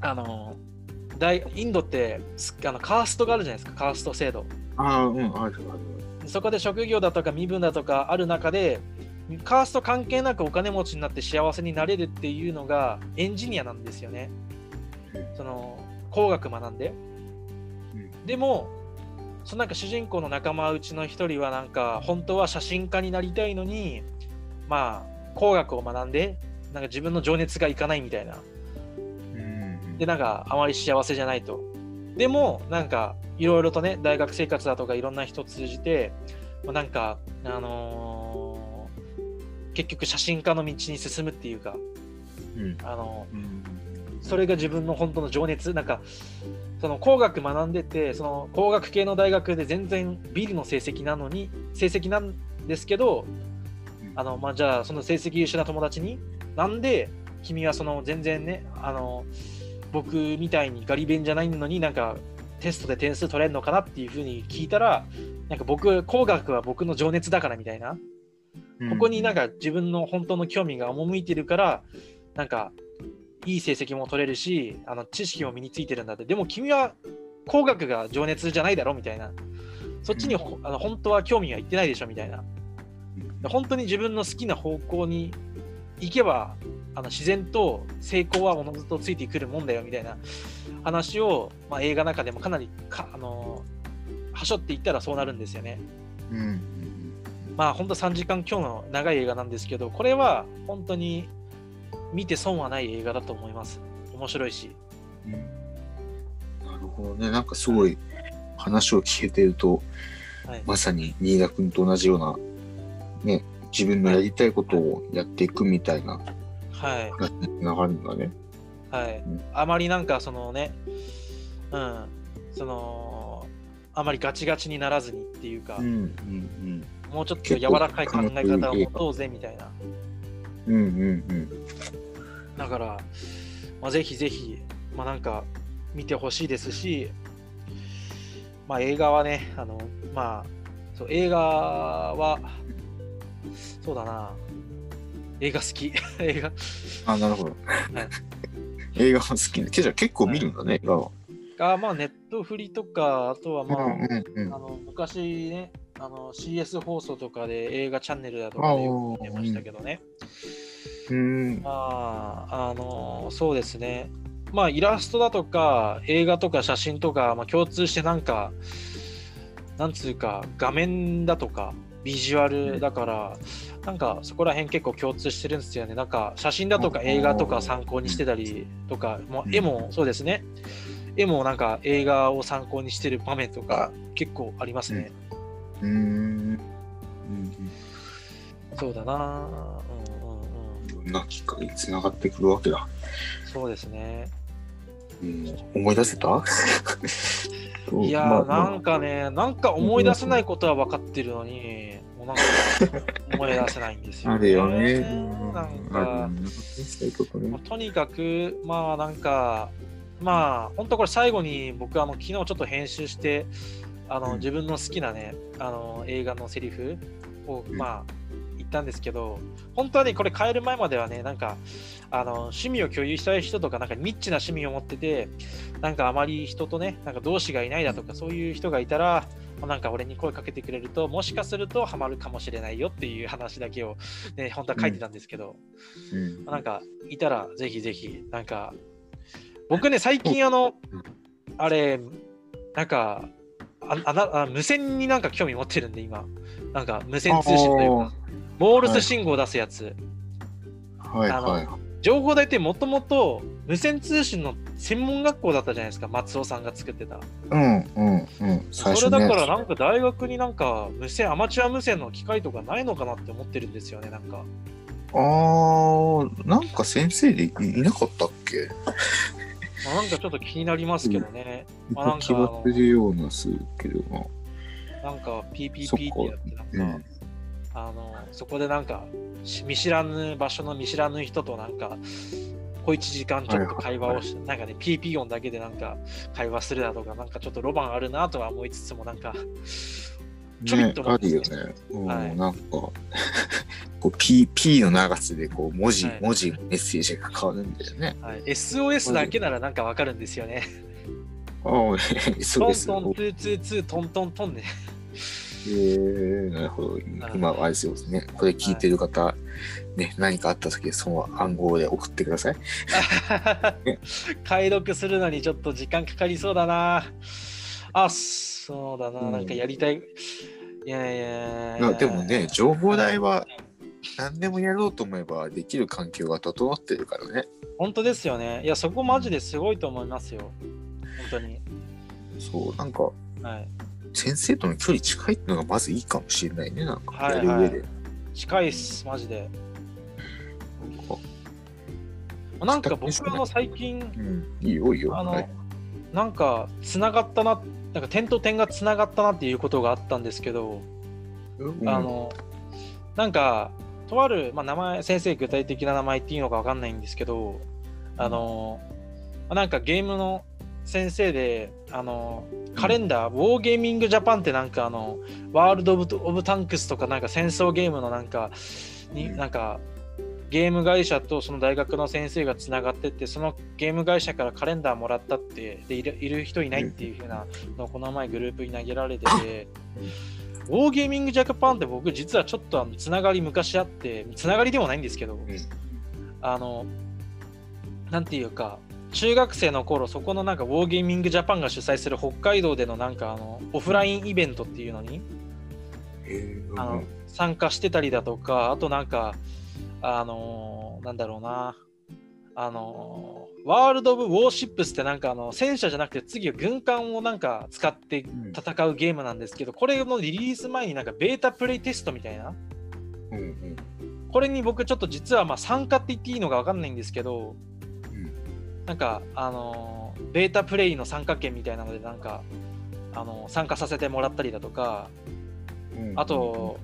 あの、大インドってすあのカーストがあるじゃないですか、カースト制度。ああ、うん、ある。そこで職業だとか身分だとかある中で、カースト関係なくお金持ちになって幸せになれるっていうのがエンジニアなんですよね。その工学学んで。うんでも、そのなんか主人公の仲間うちの一人はなんか本当は写真家になりたいのに、まあ工学を学んで、なんか自分の情熱がいかないみたいな。うんで、なんかあまり幸せじゃないと。でも、なんかいろいろとね、大学生活だとかいろんな人を通じて、まあなんか、あのー結局写真家の道に進むっていうか、うんあのうんそれが自分の本当の情熱、なんか、その工学学んでて、その工学系の大学で全然ビリの成績なのに、成績なんですけど、あの、まあ、じゃあ、その成績優秀な友達に、なんで君はその全然ね、あの、僕みたいにガリ勉じゃないのになんかテストで点数取れるのかなっていうふうに聞いたら、なんか僕、工学は僕の情熱だからみたいな、ここになんか自分の本当の興味が赴いてるから、なんかいい成績も取れるし、あの知識も身についてるんだって。でも君は工学が情熱じゃないだろみたいな。そっちにほ、あの本当は興味がいってないでしょみたいな。本当に自分の好きな方向に行けば、あの自然と成功はおのずとついてくるもんだよみたいな話を、まあ、映画の中でもかなりか、あのはしょっていったらそうなるんですよね。うんうんまあ本当3時間今日の長い映画なんですけど、これは本当に見て損はない映画だと思います。面白いし。うんなるほどね。なんかすごい話を聞けてると、はい、まさに新田君と同じような、ね、自分のやりたいことをやっていくみたいなはい。話につながるんだね。はいうん。あまりなんかそのね、うん、その、あまりガチガチにならずにっていうか、うんうんもうちょっと柔らかい考え方を持とうぜみたいな。うん。うんうんうん。だから、まあ、ぜひぜひ、まあなんか見てほしいですし、まあ映画はね、あの、まあ、そう映画は、そうだな、映画好き。映画。あ、なるほど。映画も好きな。けじゃ結構見るんだね、映画は。が、まあネットフリとか、あとはまあ、うんうんうんあの昔ね、あの CS 放送とかで映画チャンネルだとかでよく見てましたけどね。うん。まあ、あの、そうですね。まあ、イラストだとか、映画とか写真とか、まあ、共通してなんか、なんつうか、画面だとか、ビジュアルだから、なんかそこら辺結構共通してるんですよね。なんか写真だとか映画とか参考にしてたりとか、もう絵もそうですね。絵もなんか映画を参考にしてる場面とか結構ありますね。うん。うんそうだなうんうんうん。いろんなきっかけにつながってくるわけだ。そうですね。うん、思い出せた？いやー、まあまあなんかね、なんか思い出せないことは分かってるのに、もうなんか思い出せないんですよ、あるよね。なんかよ、ねそういうことねもう。とにかく、まあなんか、まあ、本当これ最後に僕、あの昨日ちょっと編集して、あのうん。自分の好きなね、あの映画のセリフを、うん。まあ、行ったんですけど、本当はね、これ変える前まではね、なんか、あの趣味を共有したい人とか、なんかニッチな趣味を持ってて、なんかあまり人とね、なんか同志がいないだとか、そういう人がいたら、なんか俺に声かけてくれると、もしかするとハマるかもしれないよっていう話だけを、ね、本当は書いてたんですけど、うん。なんかいたらぜひぜひ、なんか、僕ね、最近あの、あれ、なんか、ああなあ無線になんか興味持ってるんで、今。なんか無線通信というか、モールス信号を出すやつ。はいはい。情報大ってもともと無線通信の専門学校だったじゃないですか、松尾さんが作ってた。うんうんうん。それだからなんか大学になんか無線、アマチュア無線の機械とかないのかなって思ってるんですよね、なんか。あー、なんか先生でいなかったっけ？まあ、なんかちょっと気になりますけどね。まあ、なんかようなするけどな。なんか PPP ってやってなんか、あのそこでなんか見知らぬ場所の見知らぬ人となんか小1時間ちょっと会話をして、はい、なんかね PP 音だけでなんか会話するだとかなんかちょっとロマンあるなとは思いつつもなんかちょびっと、ね、あるよね。うん、はい、なんか こう P, P の長さでこう文字、はい、文字メッセージが変わるんだよね。はい、SOS だけならなんかわかるんですよね。ああ、SOS。トントン、ツーツーツー、トントントンね。えー、なるほど。今、あれですよね。これ聞いてる方、ね、何かあった時、その暗号で送ってください。解読するのにちょっと時間かかりそうだな。あ、そうだな。なんかやりたい。いやいやいや。でもね、情報代は何でもやろうと思えばできる環境が整ってるからね。本当ですよね。いや、そこマジですごいと思いますよ。本当に。そう、なんか、はい、先生との距離近いっていうのがまずいいかもしれないね、なんか、やる上で。近いっす、マジで。なんか僕は最近、うん、いいよいいよ。あの、はい、なんかつながったな、なんか点と点がつながったなっていうことがあったんですけど、うん、あの、なんか、とある、まあ、名前、先生、具体的な名前っていうのか分かんないんですけど、あの、なんかゲームの先生で、あの、カレンダー、ウォーゲーミングジャパンってなんかあの、ワールドオブ・オブ・タンクスとかなんか戦争ゲームのなんか、になんか、ゲーム会社とその大学の先生がつながってってそのゲーム会社からカレンダーもらったってでいるいる人いないっていう風なのをこの前グループに投げられてて、ウォーゲーミングジャパンって僕実はちょっとあのつながり昔あってつながりでもないんですけど、あのなんていうか中学生の頃そこのなんかウォーゲーミングジャパンが主催する北海道でのなんかあのオフラインイベントっていうのに、あの参加してたりだとかあとなんかあのー、なんだろうな。あのー、ワールド・オブ・ウォーシップスってなんかあの戦車じゃなくて次は軍艦をなんか使って戦うゲームなんですけど、これのリリース前になんかベータプレイテストみたいな、うんうん、これに僕ちょっと実はまあ参加って言っていいのか分かんないんですけど、なんか、あのー、ベータプレイの参加権みたいなので、なんか、あのー、参加させてもらったりだとか、うん、あと、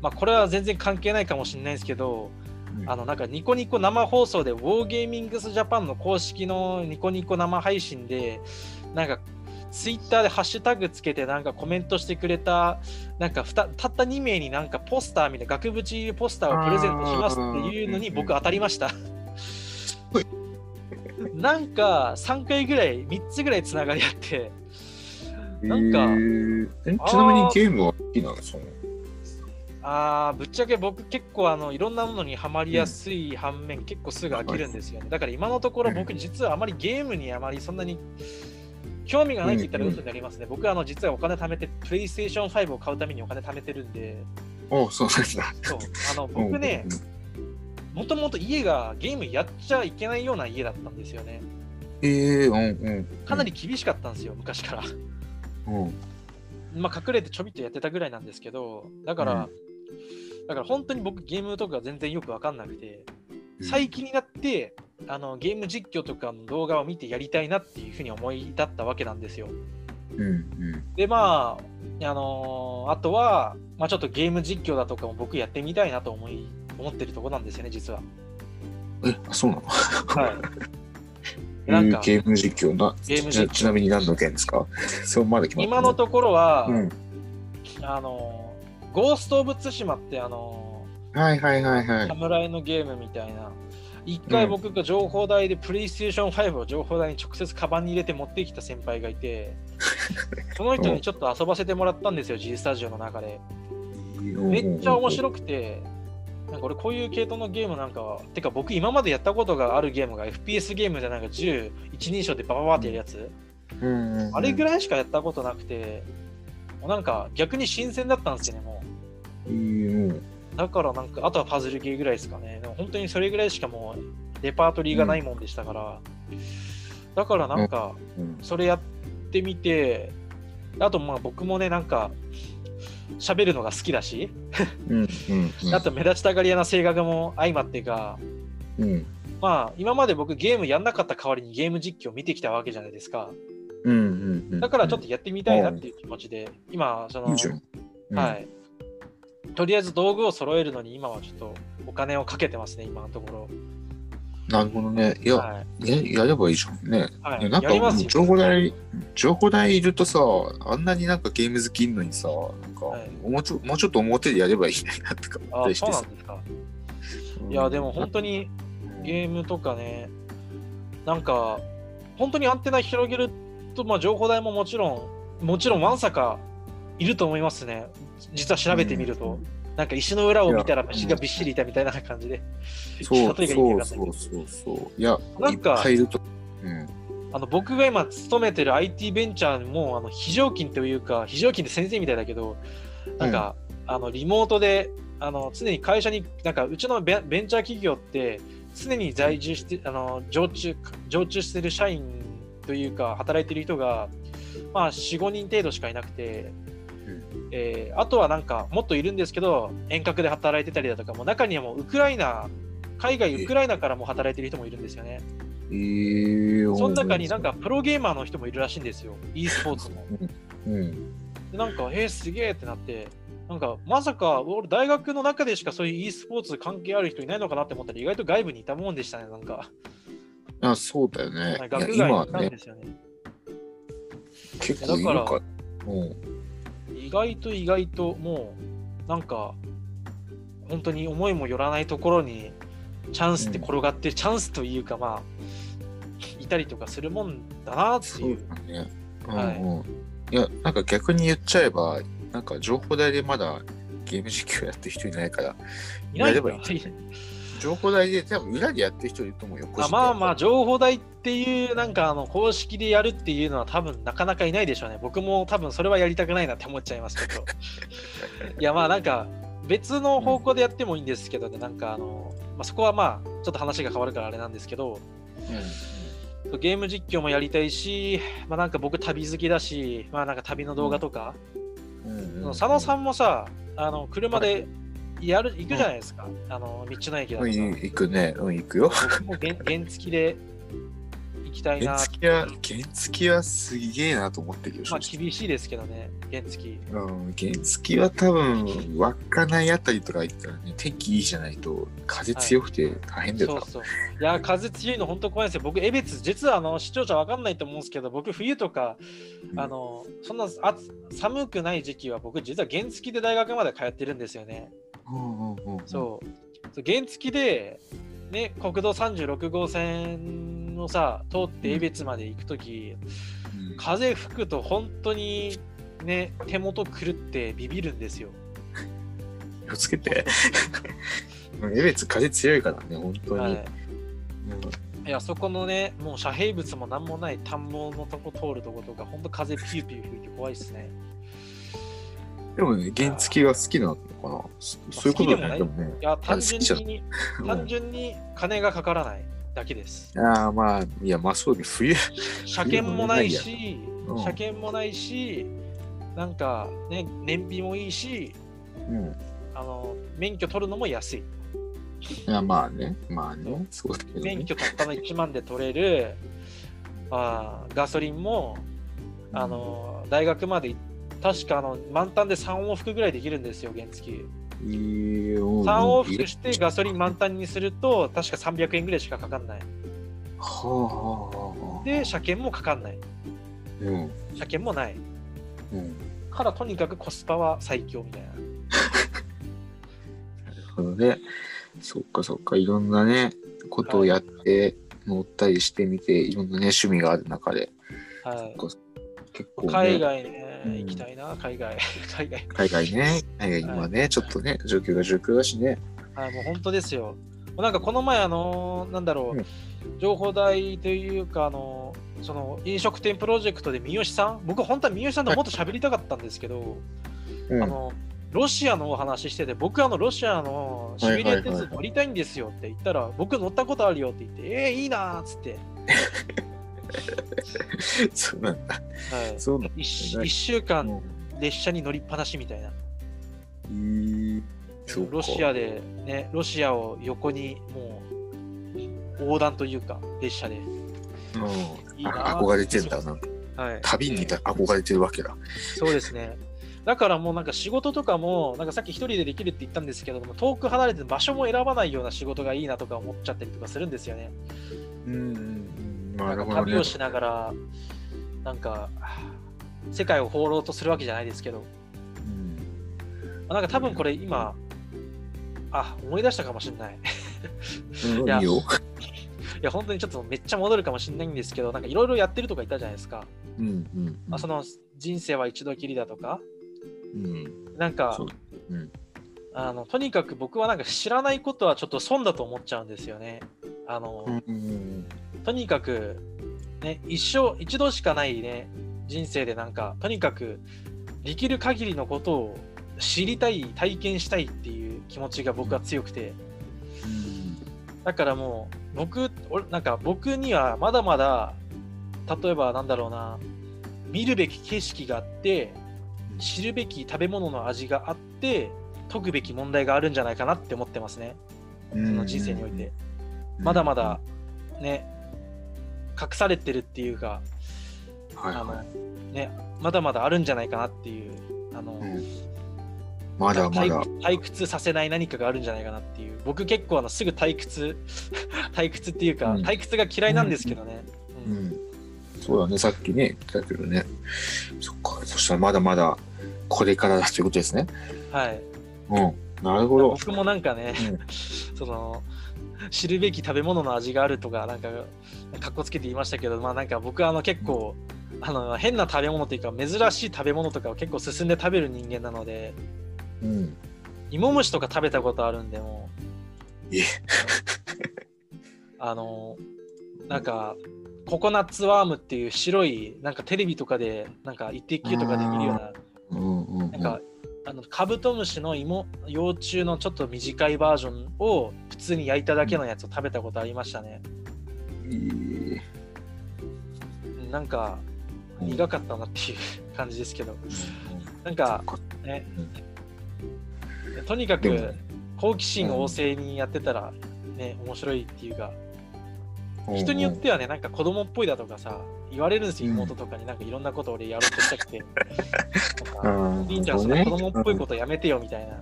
まあ、これは全然関係ないかもしれないですけど、うん、あの、なんかニコニコ生放送で、ウォーゲーミングスジャパンの公式のニコニコ生配信で、なんか、ツイッターでハッシュタグつけてなんかコメントしてくれたなんかたった2名になんかポスターみたいな額縁ポスターをプレゼントしますっていうのに僕当たりました。なんか3回ぐらい、3つぐらいつながりあって、なんか、えー、ちなみにゲームは好きなの？そのあぶっちゃけ僕結構あのいろんなものにはまりやすい反面、うん、結構すぐ飽きるんですよね。だから今のところ僕実はあまりゲームにあまりそんなに興味がないって言ったら嘘になりますね。うんうん、僕はあの実はお金貯めて、プレイステーション5を買うためにお金貯めてるんで。おそうなんだ。そう。あの 僕ね、もともと家がゲームやっちゃいけないような家だったんですよね。ええー、うんうん。かなり厳しかったんですよ、昔から。うん。まあ、隠れてちょびっとやってたぐらいなんですけど、だから、うん、だから本当に僕ゲームとか全然よくわかんなくて、最近になって、あのゲーム実況とかの動画を見てやりたいなっていうふうに思い立ったわけなんですよ。うんうん、でまあ、あのー、あとは、まあ、ちょっとゲーム実況だとかも僕やってみたいなと思い思ってるとこなんですよね、実は。え、そうなの？はい。なんかゲーム実況なゲーム実況。ちなみに何の件ですか？そうまだ決ま今のところは、うん、あの、ゴースト・オブ・ツシマってあの、はいはいはいはい。侍のゲームみたいな。一回僕が情報台でプレイステーション5を情報台に直接カバンに入れて持ってきた先輩がいて、その人にちょっと遊ばせてもらったんですよ、G スタジオの中で。めっちゃ面白くて、なんか俺こういう系統のゲームなんかは、てか僕今までやったことがあるゲームが FPS ゲームでなんか10、一人称でバババってやるやつ、うんあれぐ。らいしかやったことなくて、もうなんか逆に新鮮だったんですよね、もう。うんだからなんか、あとはパズルゲーぐらいですかね。でも本当にそれぐらいしかもうレパートリーがないもんでしたから、だからなんか、うん。それやってみて、あとまあ僕もね、なんか、喋るのが好きだし、うんうん あと目立ちたがり屋な性格も相まってか、うん。まあ今まで僕ゲームやんなかった代わりにゲーム実況を見てきたわけじゃないですか。うんうんうん。だからちょっとやってみたいなっていう気持ちで、今、その。うんはい。とりあえず道具を揃えるのに今はちょっとお金をかけてますね、今のところ。なるほどね。いや、はい。ややればいいじゃんね。はいなんか情報台、情報台いるとさ、あんなになんかゲーム好きいるのにさ、なんか、はいもうちょもうちょっと表でやればいいなとか思ったあ、りしてさそうなん。ですか。いや、でも本当にゲームとかね、なんか、本当にアンテナ広げると、まあ、情報台ももちろん、もちろん、わんさかいると思いますね。実は調べてみると。なんか石の裏を見たら虫がびっしりいたみたいな感じで。そうそうそうそう。いや、なんか。うん。あの僕が今勤めてる IT ベンチャーもあの非常勤というか非常勤って先生みたいだけどなんか、あのリモートであの常に会社になんかうちのベンベンチャー企業って常に在住してあの常駐常駐してる社員というか働いてる人がまあ45人程度しかいなくて、うんえーあとはなんかもっといるんですけど遠隔で働いてたりだとかもう中にはもうウクライナ海外ウクライナからも働いてる人もいるんですよね。えー、その中になんかプロゲーマーの人もいるらしいんですよ。e スポーツの。うん。でなんか、えー、すげえってなって、なんか、まさか、俺、大学の中でしかそういう e スポーツ関係ある人いないのかなって思ったら、意外と外部にいたもんでしたね、なんか。あ、そうだよね。いや学外今はにいたんね、ですよね。結構いるだか。意外と意外と、もう、なんか、本当に思いもよらないところに、チャンスって転がってる、チャンスというか、まあ、いたりとかするもんだなってそいうう。だね。はいうんうん。いや、なんか逆に言っちゃえば、なんか情報台でまだゲーム実況やってる人いないから、いないやればいいか情報台で多分裏でやってる人いると思うよ。あまあまあ、情報台っていう、なんかあの公式でやるっていうのは多分なかなかいないでしょうね。僕も多分それはやりたくないなって思っちゃいますけど。いやまあなんか別の方向でやってもいいんですけどね、なんかあの、まあ、そこはまあちょっと話が変わるからあれなんですけど、ゲーム実況もやりたいし、まあなんか僕旅好きだし、まあなんか旅の動画とか、うん。うんうん佐野さんもさ、あの車でやる行くじゃないですか、あの道の駅だとか。うん、行くね。うん、行くよ。僕も原 原付きで行きたいな原付は、原付はすげえなと思ってるよ。まあ厳しいですけどね、原付き。うん、原付は多分、稚内あたりとか行ったらね、天気いいじゃないと、風強くて大変だよ、そうそう。いや、風強いの本当怖いですよ。僕、江別、実はあの視聴者わかんないと思うんですけど、僕、冬とか、うんあのそんな暑寒くない時期は、僕、実は原付で大学まで通ってるんですよね。うんうんうんうん。そう。原付で、ね、国道36号線をさ、通って江別まで行くとき、うん。風吹くと本当にね、手元狂ってビビるんですよ。気をつけて。江別風強いからね、本当に。はいうんいや、そこのね、もう遮蔽物もなんもない田んぼのとこ通るとことか、ほんと風ピューピュー吹いて怖いっすね。でもね、原付が好きなのかなそそういうことだね。でもね。いや、単純に、うん単純に金がかからないだけです。ああ、まあ、いや、まあそうね、冬。車検もないし、うん車検もないし、なんかね、燃費もいいし、うん。あの、免許取るのも安い。いや、まあね、まあね、そうだけどね。免許たったの1万で取れる、あーガソリンも、あの、大学まで行確かあの満タンで3往復ぐらいできるんですよ、原付。いいよ3往復してガソリン満タンにすると、確か300円ぐらいしかかかんない。はあはあはあ。で、車検もかかんない。うん。車検もない。うん。からとにかくコスパは最強みたいな。ほどね。そっかそっか、いろんなね、ことをやって、乗ったりしてみて、いろんなね、趣味がある中で、はい。結構、ね、海外ね、うん行きたいな、海外。海外。海外ね、海外今ね、ちょっとね、状況が状況だしね。はい、もう本当ですよ。なんかこの前、あのーなんだろう、うん情報台というか、あのーその飲食店プロジェクトで三好さん、僕本当は三好さんともっと喋りたかったんですけど、うんあのロシアのお話してて、僕あのロシアのシビリア鉄道乗りたいんですよって言ったら、僕乗ったことあるよって言って、えー、いいなーっつって、そうなんだ。はい、そうなんだ。1, 週間列車に乗りっぱなしみたいな。えーそうかロシアでね、ロシアを横にもう横断というか、列車で。うんいい憧れてんだ、なんか。はい、旅に憧れてるわけだ。そうですね。だからもうなんか仕事とかも、なんかさっき一人でできるって言ったんですけども、遠く離れて場所も選ばないような仕事がいいなとか思っちゃったりとかするんですよね。うん。ななんるほどねか旅を。しながら、なんか、世界を放ろうとするわけじゃないですけど、うん。なんか多分これ今、あ、思い出したかもしれない。いや。うんいや、本当にちょっとめっちゃ戻るかもしれないんですけど、なんかいろいろやってるとか言ったじゃないですか。うんうんまあ、その人生は一度きりだとか、うん。なんかそう、うん。あのとにかく僕はなんか知らないことはちょっと損だと思っちゃうんですよね。あの、うんうんとにかく、ね、一生、一度しかないね、人生でなんか、とにかくできる限りのことを知りたい、体験したいっていう気持ちが僕は強くて、だからもう、僕、俺なんか僕にはまだまだ、例えばなんだろうな、見るべき景色があって、知るべき食べ物の味があって、解くべき問題があるんじゃないかなって思ってますね。うん。その人生において。まだまだ、ね、隠されてるっていうか、あはいはのね、まだまだあるんじゃないかなっていう、あの、い。うんまだまだ。退退屈させない何かがあるんじゃないかなっていう、僕結構あのすぐ退屈、退屈っていうか、うん退屈が嫌いなんですけどね。うんうん。そうだね、さっきね、言ったけどね。そっか、そしたらまだまだこれからだということですね。はい。うん。なるほど。僕もなんかね、その、知るべき食べ物の味があるとか、なんか、かっこつけて言いましたけど、まあなんか僕はあの結構、あの変な食べ物というか珍しい食べ物とかを結構進んで食べる人間なので、うん。芋虫とか食べたことあるんでもうえ あのなんかココナッツワームっていう白いなんかテレビとかでなんか一滴とかで見るようなうんうんうん。なんかあのカブトムシの芋幼虫のちょっと短いバージョンを普通に焼いただけのやつを食べたことありましたね。なんかうん苦かったなっていう感じですけど、なんかね、とにかく好奇心旺盛にやってたらね、面白いっていうか、うん。人によってはね、なんか子供っぽいだとかさ、言われるんですよ、うん。妹とかに。なんかいろんなこと俺やろうとしたくて。なんちゃん、その子供っぽいことやめてよみたいな。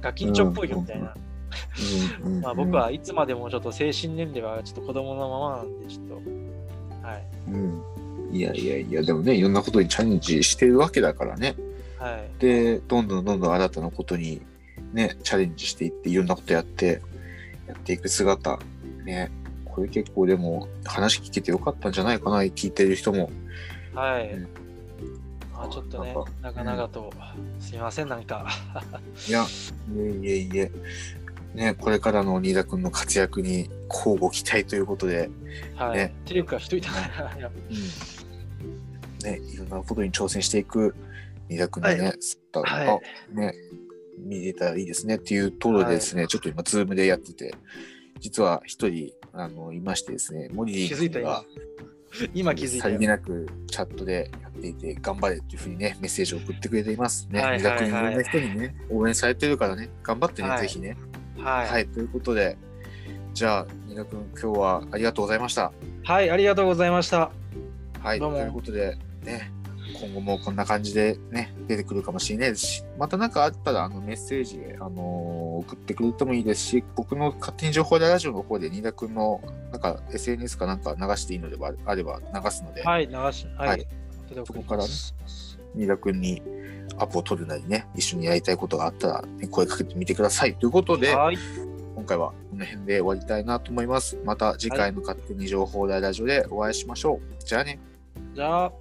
ガキンチョっぽいよみたいな。うんうんまあ僕はいつまでもちょっと精神年齢はちょっと子供のままなんで、ちょっと。はい。うんいやいやいや、でもね、いろんなことにチャレンジしてるわけだからね。はい。で、どんどんどんどん新たなことにね、チャレンジしていって、いろんなことやって、やっていく姿、ね、これ結構でも話聞けてよかったんじゃないかな、聞いてる人も。はい。うんまあちょっとねなんか、長々と、すみません、なんか。いや、いえいえいえ、ね、これからの新田君の活躍に交互期待ということで、はい。ねっていうか、人いたいやね、いろんなことに挑戦していく新田君のね、は姿が、はね、見れたらいいですねっていうところでですね、ちょっと今、ズームでやってて、実は一人、あの、いましてですね、モリリ気づいたーが今。今気づいたよさりげ。なくチャットでやっていて、頑張れっていうふうにね、メッセージを送ってくれていますね。はい新田君、いはいはいろんな人にね、応援されてるからね、頑張ってね、はいぜひね。はい。はい、ということで、じゃあ、新田君、今日はありがとうございました。はい、ありがとうございました。はい、どうもということで、ね、今後もこんな感じでね、出てくるかもしれないですし、また何かあったら、あの、メッセージ、あのー送ってくれてもいいですし、僕の勝手に情報ラジオの方で、新田君の、なんか、SNS かなんか流していいのであれば流すので、はい、流し、はい。はいそこから新田君にアポを取るなりね、一緒にやりたいことがあったら、ね、声かけてみてください。ということで、今回はこの辺で終わりたいなと思います。また次回の勝手に情報大ラジオでお会いしましょう。じゃあね。じゃあ。